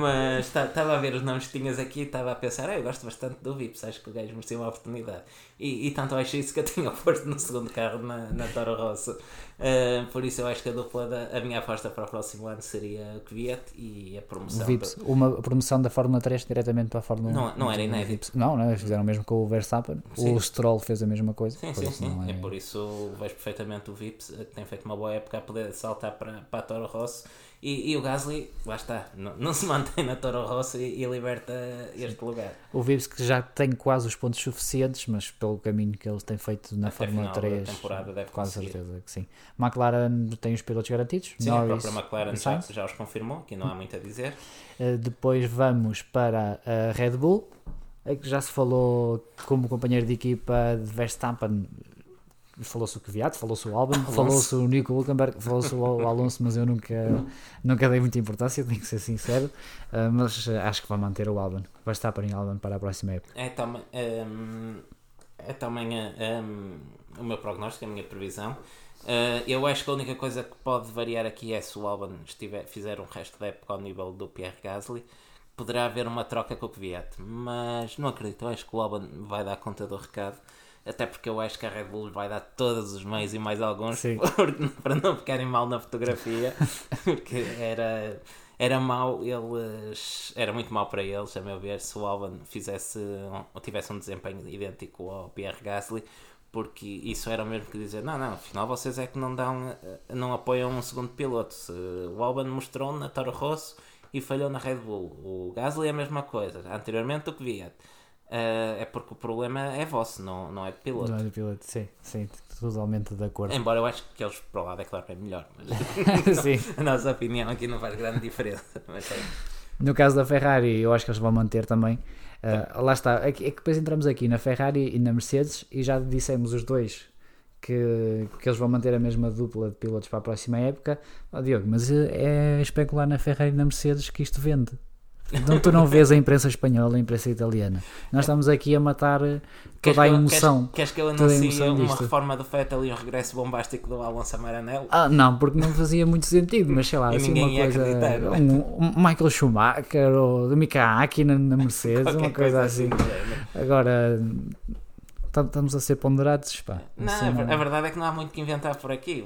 mas estava a ver os nomes que tinhas aqui e estava a pensar, ah, eu gosto bastante do Vips, acho que o gajo merecia uma oportunidade. E, e tanto acho isso que eu tinha posto no segundo carro na, na Toro Rosso. Uh, por isso eu acho que a dupla, da, a minha aposta para o próximo ano seria o Kvyat e a promoção. Vips, do... uma promoção da Fórmula 3 diretamente para a Fórmula 1. Não, não era inédito. Não, não, fizeram o mesmo com o Verstappen. Sim. O Stroll fez a mesma coisa. Sim, sim, sim. É... é... por isso vejo perfeitamente o Vips, que tem feito uma boa época a poder saltar para, para a Toro Rosso e, e, o Gasly, lá está, não, não se mantém na Toro Rosso e, e, liberta este lugar. O Vives que já tem quase os pontos suficientes, mas pelo caminho que ele tem feito na Até Fórmula 3, temporada deve conseguir. certeza que sim. McLaren tem os pilotos garantidos. Sim, Norris, a própria McLaren já, já os confirmou, que não há muito a dizer. Uh, depois vamos para a Red Bull, que já se falou como companheiro de equipa de Verstappen falou-se o Kvyat, falou-se o Albon, falou-se o Nico Hulkenberg, falou-se o Alonso, mas eu nunca, nunca dei muita importância, tenho que ser sincero. Uh, mas acho que vai manter o Albon, vai estar para em Albon para a próxima época. É também, um, é também um, o meu prognóstico, a minha previsão. Uh, eu acho que a única coisa que pode variar aqui é se o Albon estiver, fizer um resto da época ao nível do Pierre Gasly. Poderá haver uma troca com o Kvyat, mas não acredito. Eu acho que o Albon vai dar conta do recado até porque eu acho que a Red Bull vai dar todos os meios e mais alguns para não ficarem mal na fotografia, porque era, era mau, eles era muito mau para eles, a meu ver, se o Albon fizesse ou tivesse um desempenho idêntico ao Pierre Gasly, porque isso era o mesmo que dizer, não, não, afinal vocês é que não dão, não apoiam um segundo piloto. Se o Albon mostrou na Toro Rosso e falhou na Red Bull. O Gasly é a mesma coisa, anteriormente o que via. Uh, é porque o problema é vosso, não, não é de piloto. Não é de piloto, sim, sim, totalmente de acordo. Embora eu acho que eles para o lado é claro é melhor, mas sim. a nossa opinião aqui não faz grande diferença. Mas, é. No caso da Ferrari, eu acho que eles vão manter também. Uh, lá está, é que, é que depois entramos aqui na Ferrari e na Mercedes e já dissemos os dois que, que eles vão manter a mesma dupla de pilotos para a próxima época. Oh, Diogo, mas é especular na Ferrari e na Mercedes que isto vende. Então tu não vês a imprensa espanhola, a imprensa italiana. Nós estamos aqui a matar toda a emoção. Queres, queres que eu anuncie uma disto. reforma do Vettel e um regresso bombástico do Alonso Maranello? Ah, não, porque não fazia muito sentido, mas sei lá, assim uma coisa. É? Um, um, Michael Schumacher ou do Mika Hakkinen na Mercedes, uma coisa, assim. assim. Agora estamos a ser ponderados, pá. Não, assim, a verdade é que não há muito que inventar por aqui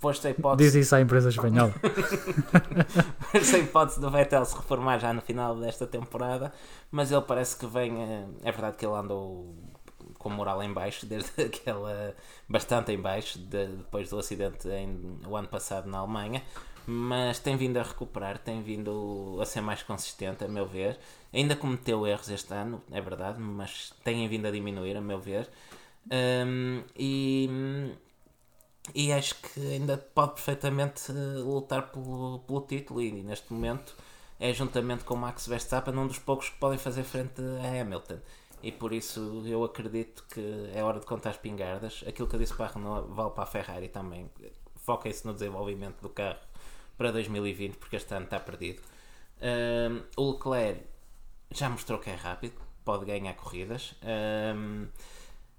posto a hipótese. Diz isso à empresa espanhola. posto a hipótese do Vettel se reformar já no final desta temporada, mas ele parece que vem. Eh, é verdade que ele andou com moral em baixo, desde aquela. bastante em baixo, de, depois do acidente em, o ano passado na Alemanha, mas tem vindo a recuperar, tem vindo a ser mais consistente, a meu ver. Ainda cometeu erros este ano, é verdade, mas tem vindo a diminuir, a meu ver. Um, e e acho que ainda pode perfeitamente eh, lutar pelo, pelo título. E neste momento é juntamente com Max Verstappen um dos poucos que podem fazer frente a Hamilton. E por isso eu acredito que é hora de contar as pingardas. Aquilo que eu disse para a Renault vale para a Ferrari também. Foquem-se no desenvolvimento do carro para 2020 porque este ano está perdido. Um, o Leclerc já mostrou que é rápido pode ganhar corridas. Um,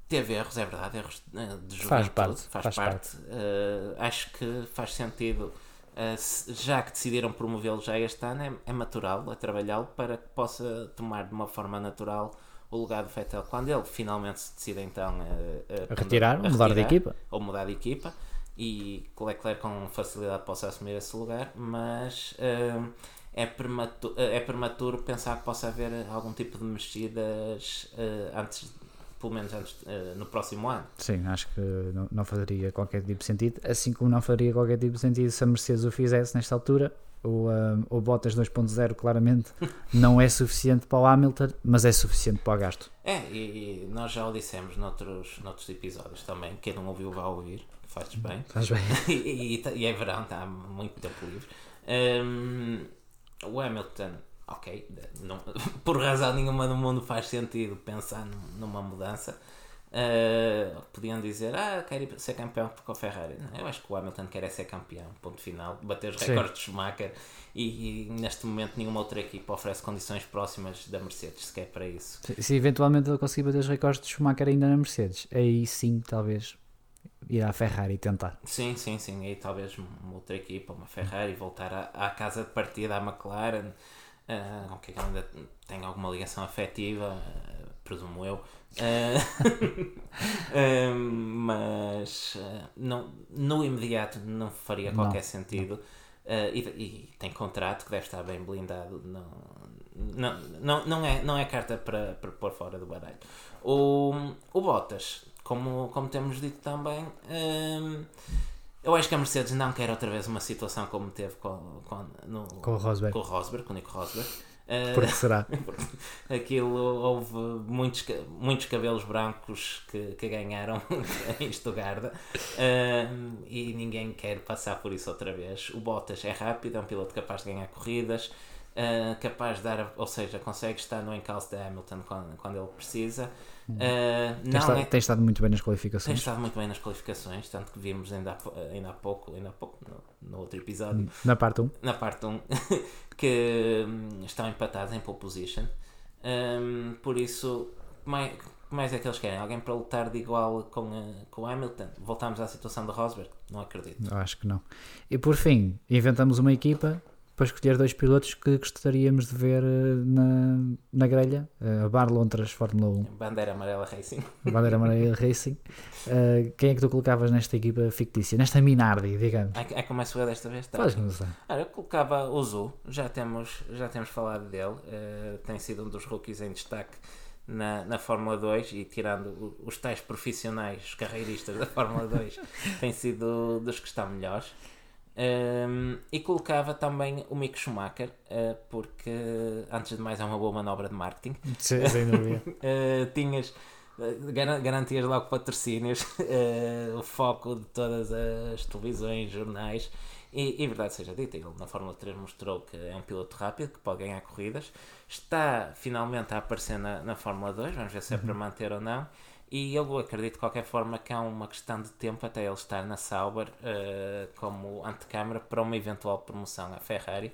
teve erros, é verdade, erros uh, de juventude, Faz parte, faz, faz parte. Uh, acho que faz sentido, uh, se- já que decidiram promovê-lo já este ano, é, é maturá-lo, é trabalhá-lo para que possa tomar de uma forma natural o lugar do Vettel. Quando ele finalmente se decide então a, A retirar, a mudar de equipa. ou mudar de equipa e que Leclerc com facilidade possa assumir esse lugar, mas hum, é, prematuro, é prematuro pensar que possa haver algum tipo de mexidas eh, antes, pelo menos antes, eh, no próximo ano. Sim, acho que não, não faria qualquer tipo de sentido, assim como não faria qualquer tipo de sentido se a Mercedes o fizesse nesta altura. O, um, o Bottas 2.0 claramente não é suficiente para o Hamilton, mas é suficiente para o gasto. É, e, e nós já o dissemos noutros, noutros episódios também. Quem não ouviu, vai ouvir, fazes bem. Estás bem? e, e, e é verão, está muito tempo livre. Hum, o Hamilton, ok, não- por razão nenhuma no mundo faz sentido pensar num- numa mudança. Uh, podiam dizer, ah, quero ir ser campeão com a Ferrari. Não, eu acho que o Hamilton quer é ser campeão, ponto final, bater os Sim. recordes de Schumacher e, e neste momento nenhuma outra equipa oferece condições próximas da Mercedes sequer para isso. Se, se eventualmente ele conseguir bater os recordes de Schumacher ainda na Mercedes, aí sim, talvez, ir à Ferrari e tentar. Sim, sim, sim. Aí talvez uma outra equipa, uma Ferrari, voltar à, à casa de partida, à McLaren, ah, com que ainda tem alguma ligação afetiva, ah, presumo eu. Ah, mas não, no imediato não faria Não, qualquer sentido. Ah, e, e tem contrato que deve estar bem blindado. Não, não, não, não, é, não é carta para, para pôr fora do baralho. O, o Bottas, como, como temos dito também, eu acho que a Mercedes não quer outra vez uma situação como teve com, com, no, Com o Rosberg. com o Rosberg, com o Nico Rosberg. Uh, Porque será? Aquilo houve muitos, muitos cabelos brancos que, que ganharam em Estugarda Ahm, e ninguém quer passar por isso outra vez. O Bottas é rápido, é um piloto capaz de ganhar corridas, ah, capaz de dar, ou seja, consegue estar no encalço da Hamilton quando, quando ele precisa. Ah, Tem, estado, é, tem estado muito bem nas tem qualificações. estado muito bem nas qualificações, tanto que vimos ainda há, ainda há pouco, ainda há pouco no, no outro episódio, Na parte 1. na parte 1, que hum, estão empatados em pole position. Hum, por isso, mais, mais é que eles querem? Alguém para lutar de igual com, a- com o Hamilton? Voltamos à situação de Rosberg? Não acredito. Acho que não. E por fim, inventamos uma equipa para escolher dois pilotos que gostaríamos de ver eh, na, na grelha, eh, a Bar Lontras Fórmula 1, Bandeira amarela Racing. Bandeira Amarela Racing. Eh, quem é que tu colocavas nesta equipa fictícia? Nesta Minardi, digamos. É, é como é sua desta vez? Tá. Podes começar. Ora, eu colocava o Zu, já temos, já temos falado dele, eh, tem sido um dos rookies em destaque na, na Fórmula 2 e tirando os tais profissionais, os carreiristas da Fórmula 2, tem sido dos que estão melhores. Ehm, e colocava também o Mick Schumacher, eh, porque antes de mais é uma boa manobra de marketing. Sim, sem dúvida. Uh, tinhas uh, garan- garantias logo patrocínios, uh, o foco de todas as televisões, jornais. E, e verdade seja dita, ele na Fórmula 3 mostrou que é um piloto rápido, que pode ganhar corridas. Está finalmente a aparecer na, na Fórmula 2, vamos ver se é para manter ou não. E eu acredito de qualquer forma que há uma questão de tempo até ele estar na Sauber uh, como antecâmara para uma eventual promoção à Ferrari.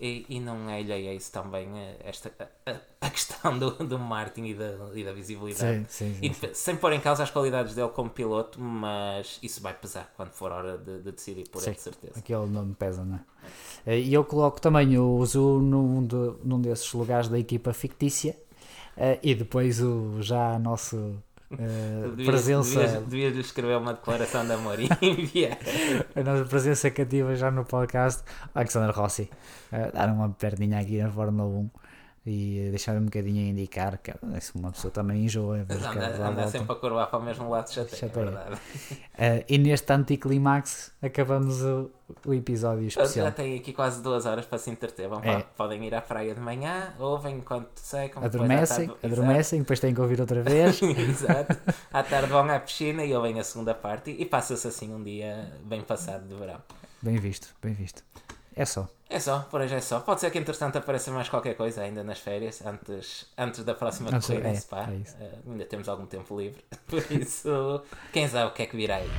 E, e não é alheio a isso também eh, esta, a, a- questão do, do marketing e da, e da visibilidade. Sim, sim, E sim. de- sem pôr em causa as qualidades dele como piloto, mas isso vai pesar quando for hora de, de decidir por ele, de certeza. Aquele nome pesa, não é? Eh, E eu coloco também o Zu num, de- num desses lugares da equipa fictícia e depois o já nosso eh, Devias- presença, Devias, devias escrever uma declaração de amor e enviar. a nossa presença cativa já no podcast, Alexander Rossi, eh, dar uma perninha aqui na Fórmula 1 e deixar um bocadinho a indicar que eh, se uma pessoa também enjoa ver os carros Anda, anda volta. sempre a curvar para o mesmo lado, chateia, é Chateia. verdade. Eh, e neste anticlimax acabamos o, o episódio especial. Já tem aqui quase duas horas para se entreter. Vão É. Podem ir à praia de manhã, ouvem enquanto secam. Adormecem, tarde- adormecem, depois têm que ouvir outra vez. Exato. À tarde vão à piscina e ouvem a segunda parte e passa-se assim um dia bem passado de verão. Bem visto, bem visto. É só. É só, por hoje é só. Pode ser que entretanto apareça mais qualquer coisa ainda nas férias, antes, antes da próxima Antes- corrida é, Spa. é. Eh, ainda temos algum tempo livre. Por isso, quem sabe o que é que virá aí.